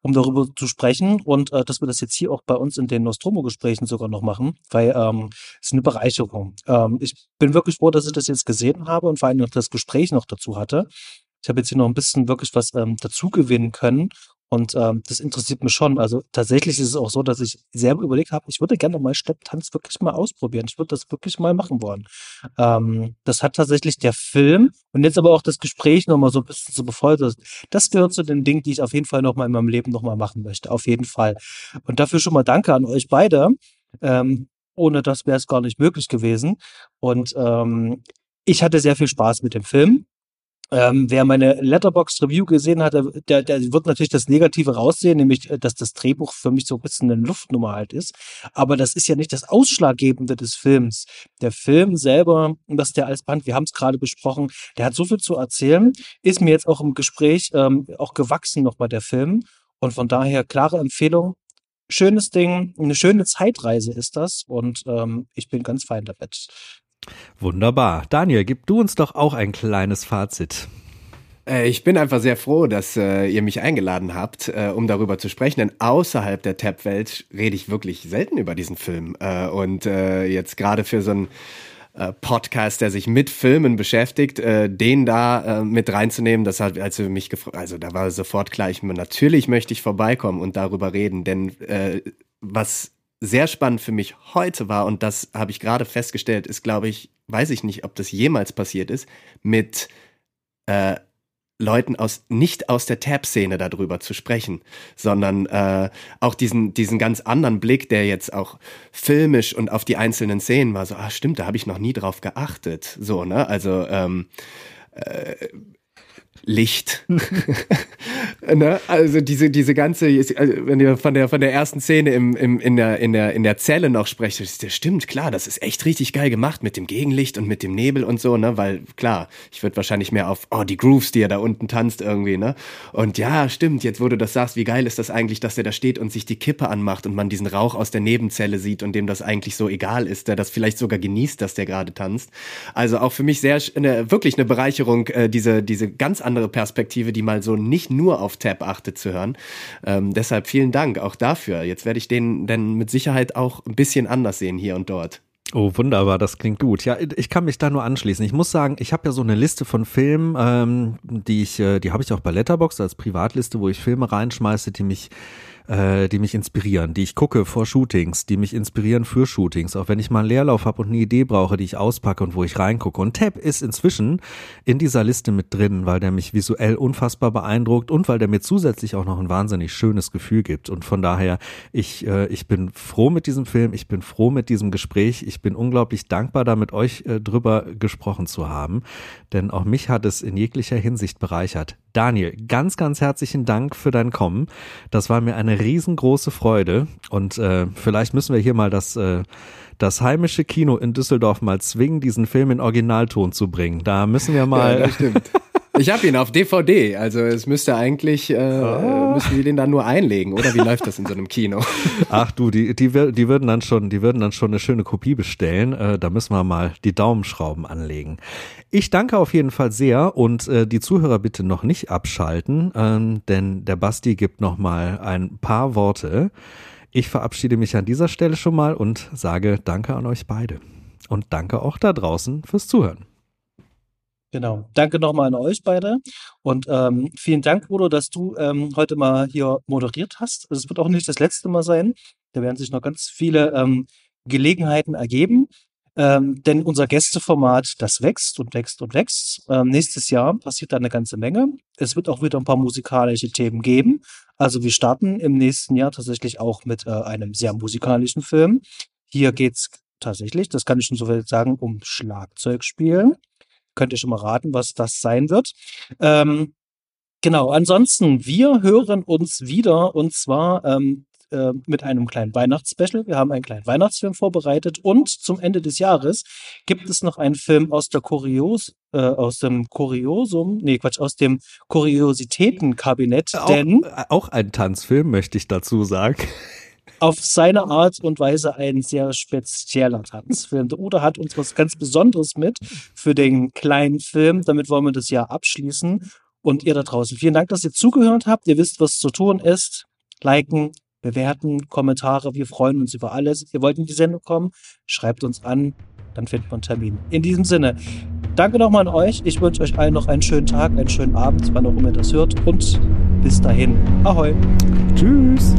um darüber zu sprechen und äh, dass wir das jetzt hier auch bei uns in den Nostromo-Gesprächen sogar noch machen, weil ähm, es eine Bereicherung. Ähm, ich bin wirklich froh, dass ich das jetzt gesehen habe und vor allem noch das Gespräch noch dazu hatte. Ich habe jetzt hier noch ein bisschen wirklich was ähm, dazu gewinnen können und ähm, das interessiert mich schon. Also tatsächlich ist es auch so, dass ich selber überlegt habe, ich würde gerne mal Stepptanz wirklich mal ausprobieren. Ich würde das wirklich mal machen wollen. Ähm, das hat tatsächlich der Film und jetzt aber auch das Gespräch nochmal so ein bisschen zu befeuert. Das gehört zu den Dingen, die ich auf jeden Fall nochmal in meinem Leben nochmal machen möchte. Auf jeden Fall. Und dafür schon mal danke an euch beide. Ähm, ohne das wäre es gar nicht möglich gewesen. Und ähm, ich hatte sehr viel Spaß mit dem Film. Ähm, wer meine Letterbox Review gesehen hat, der, der wird natürlich das Negative raussehen, nämlich, äh, dass das Drehbuch für mich so ein bisschen eine Luftnummer halt ist. Aber das ist ja nicht das Ausschlaggebende des Films. Der Film selber, was der als Band, wir haben es gerade besprochen, der hat so viel zu erzählen, ist mir jetzt auch im Gespräch ähm, auch gewachsen nochmal der Film. Und von daher klare Empfehlung. Schönes Ding, eine schöne Zeitreise ist das und ähm, ich bin ganz fein damit. Wunderbar. Daniel, gib du uns doch auch ein kleines Fazit. Äh, ich bin einfach sehr froh, dass äh, ihr mich eingeladen habt, äh, um darüber zu sprechen. Denn außerhalb der Tab-Welt rede ich wirklich selten über diesen Film. Äh, und äh, jetzt gerade für so einen äh, Podcast, der sich mit Filmen beschäftigt, den da mit reinzunehmen, das hat also mich gefreut. Also da war sofort klar, ich, natürlich möchte ich vorbeikommen und darüber reden. Denn was sehr spannend für mich heute war, und das habe ich gerade festgestellt, ist, glaube ich, weiß ich nicht, ob das jemals passiert ist, mit äh, Leuten aus nicht aus der Tab-Szene darüber zu sprechen, sondern äh, auch diesen diesen ganz anderen Blick, der jetzt auch filmisch und auf die einzelnen Szenen war, so ah stimmt, da habe ich noch nie drauf geachtet, so ne, also ähm, äh, Licht, Ne? Also diese, diese ganze, also wenn ihr von der, von der ersten Szene im, im, in, der, in, der, in der Zelle noch sprecht, das stimmt, klar, das ist echt richtig geil gemacht mit dem Gegenlicht und mit dem Nebel und so, ne? Weil klar, ich würde wahrscheinlich mehr auf, oh, die Grooves, die er da unten tanzt irgendwie, ne? Und ja, stimmt, jetzt wo du das sagst, wie geil ist das eigentlich, dass er da steht und sich die Kippe anmacht und man diesen Rauch aus der Nebenzelle sieht und dem das eigentlich so egal ist, der das vielleicht sogar genießt, dass der gerade tanzt. Also auch für mich sehr, eine, wirklich eine Bereicherung, äh, diese, diese ganz andere Perspektive, die mal so nicht nur auf Tab achtet zu hören. Ähm, deshalb vielen Dank auch dafür. Jetzt werde ich den dann mit Sicherheit auch ein bisschen anders sehen hier und dort. Oh, wunderbar, das klingt gut. Ja, ich kann mich da nur anschließen. Ich muss sagen, ich habe ja so eine Liste von Filmen, ähm, die ich, äh, die habe ich auch bei Letterboxd als Privatliste, wo ich Filme reinschmeiße, die mich äh, die mich inspirieren, die ich gucke vor Shootings, die mich inspirieren für Shootings, auch wenn ich mal einen Leerlauf habe und eine Idee brauche, die ich auspacke und wo ich reingucke. Und Tab ist inzwischen in dieser Liste mit drin, weil der mich visuell unfassbar beeindruckt und weil der mir zusätzlich auch noch ein wahnsinnig schönes Gefühl gibt. Und von daher, ich, äh, ich bin froh mit diesem Film, ich bin froh mit diesem Gespräch, ich bin unglaublich dankbar, da mit euch äh, drüber gesprochen zu haben, denn auch mich hat es in jeglicher Hinsicht bereichert. Daniel, ganz, ganz herzlichen Dank für dein Kommen. Das war mir eine riesengroße Freude und äh, vielleicht müssen wir hier mal das, äh, das heimische Kino in Düsseldorf mal zwingen, diesen Film in Originalton zu bringen. Da müssen wir mal. Ja, stimmt. Ich habe ihn auf DVD, also es müsste eigentlich, äh, oh. müssen wir den dann nur einlegen, oder wie läuft das in so einem Kino? Ach du, die, die, die würden dann schon, die würden dann schon eine schöne Kopie bestellen. Äh, da müssen wir mal die Daumenschrauben anlegen. Ich danke auf jeden Fall sehr und äh, die Zuhörer bitte noch nicht abschalten, ähm, denn der Basti gibt noch mal ein paar Worte. Ich verabschiede mich an dieser Stelle schon mal und sage Danke an euch beide. Und danke auch da draußen fürs Zuhören. Genau. Danke nochmal an euch beide. Und ähm, vielen Dank, Bruder, dass du ähm, heute mal hier moderiert hast. Es wird auch nicht das letzte Mal sein. Da werden sich noch ganz viele ähm, Gelegenheiten ergeben. Ähm, denn unser Gästeformat, das wächst und wächst und wächst. Ähm, nächstes Jahr passiert da eine ganze Menge. Es wird auch wieder ein paar musikalische Themen geben. Also wir starten im nächsten Jahr tatsächlich auch mit äh, einem sehr musikalischen Film. Hier geht's tatsächlich, das kann ich schon so viel sagen, um Schlagzeugspielen. Könnt ihr schon mal raten, was das sein wird. Ähm, genau, ansonsten, wir hören uns wieder und zwar ähm, äh, mit einem kleinen Weihnachtsspecial. Wir haben einen kleinen Weihnachtsfilm vorbereitet und zum Ende des Jahres gibt es noch einen Film aus der Kurios, äh, aus dem Kuriosum, nee, Quatsch, aus dem Kuriositätenkabinett, denn. Auch, auch ein Tanzfilm, möchte ich dazu sagen auf seine Art und Weise ein sehr spezieller Tanzfilm. Der Udo hat uns was ganz Besonderes mit für den kleinen Film. Damit wollen wir das Jahr abschließen. Und ihr da draußen, vielen Dank, dass ihr zugehört habt. Ihr wisst, was zu tun ist. Liken, bewerten, Kommentare. Wir freuen uns über alles. Ihr wollt in die Sendung kommen? Schreibt uns an. Dann findet man einen Termin. In diesem Sinne, danke nochmal an euch. Ich wünsche euch allen noch einen schönen Tag, einen schönen Abend, wann auch immer ihr das hört. Und bis dahin. Ahoi. Tschüss.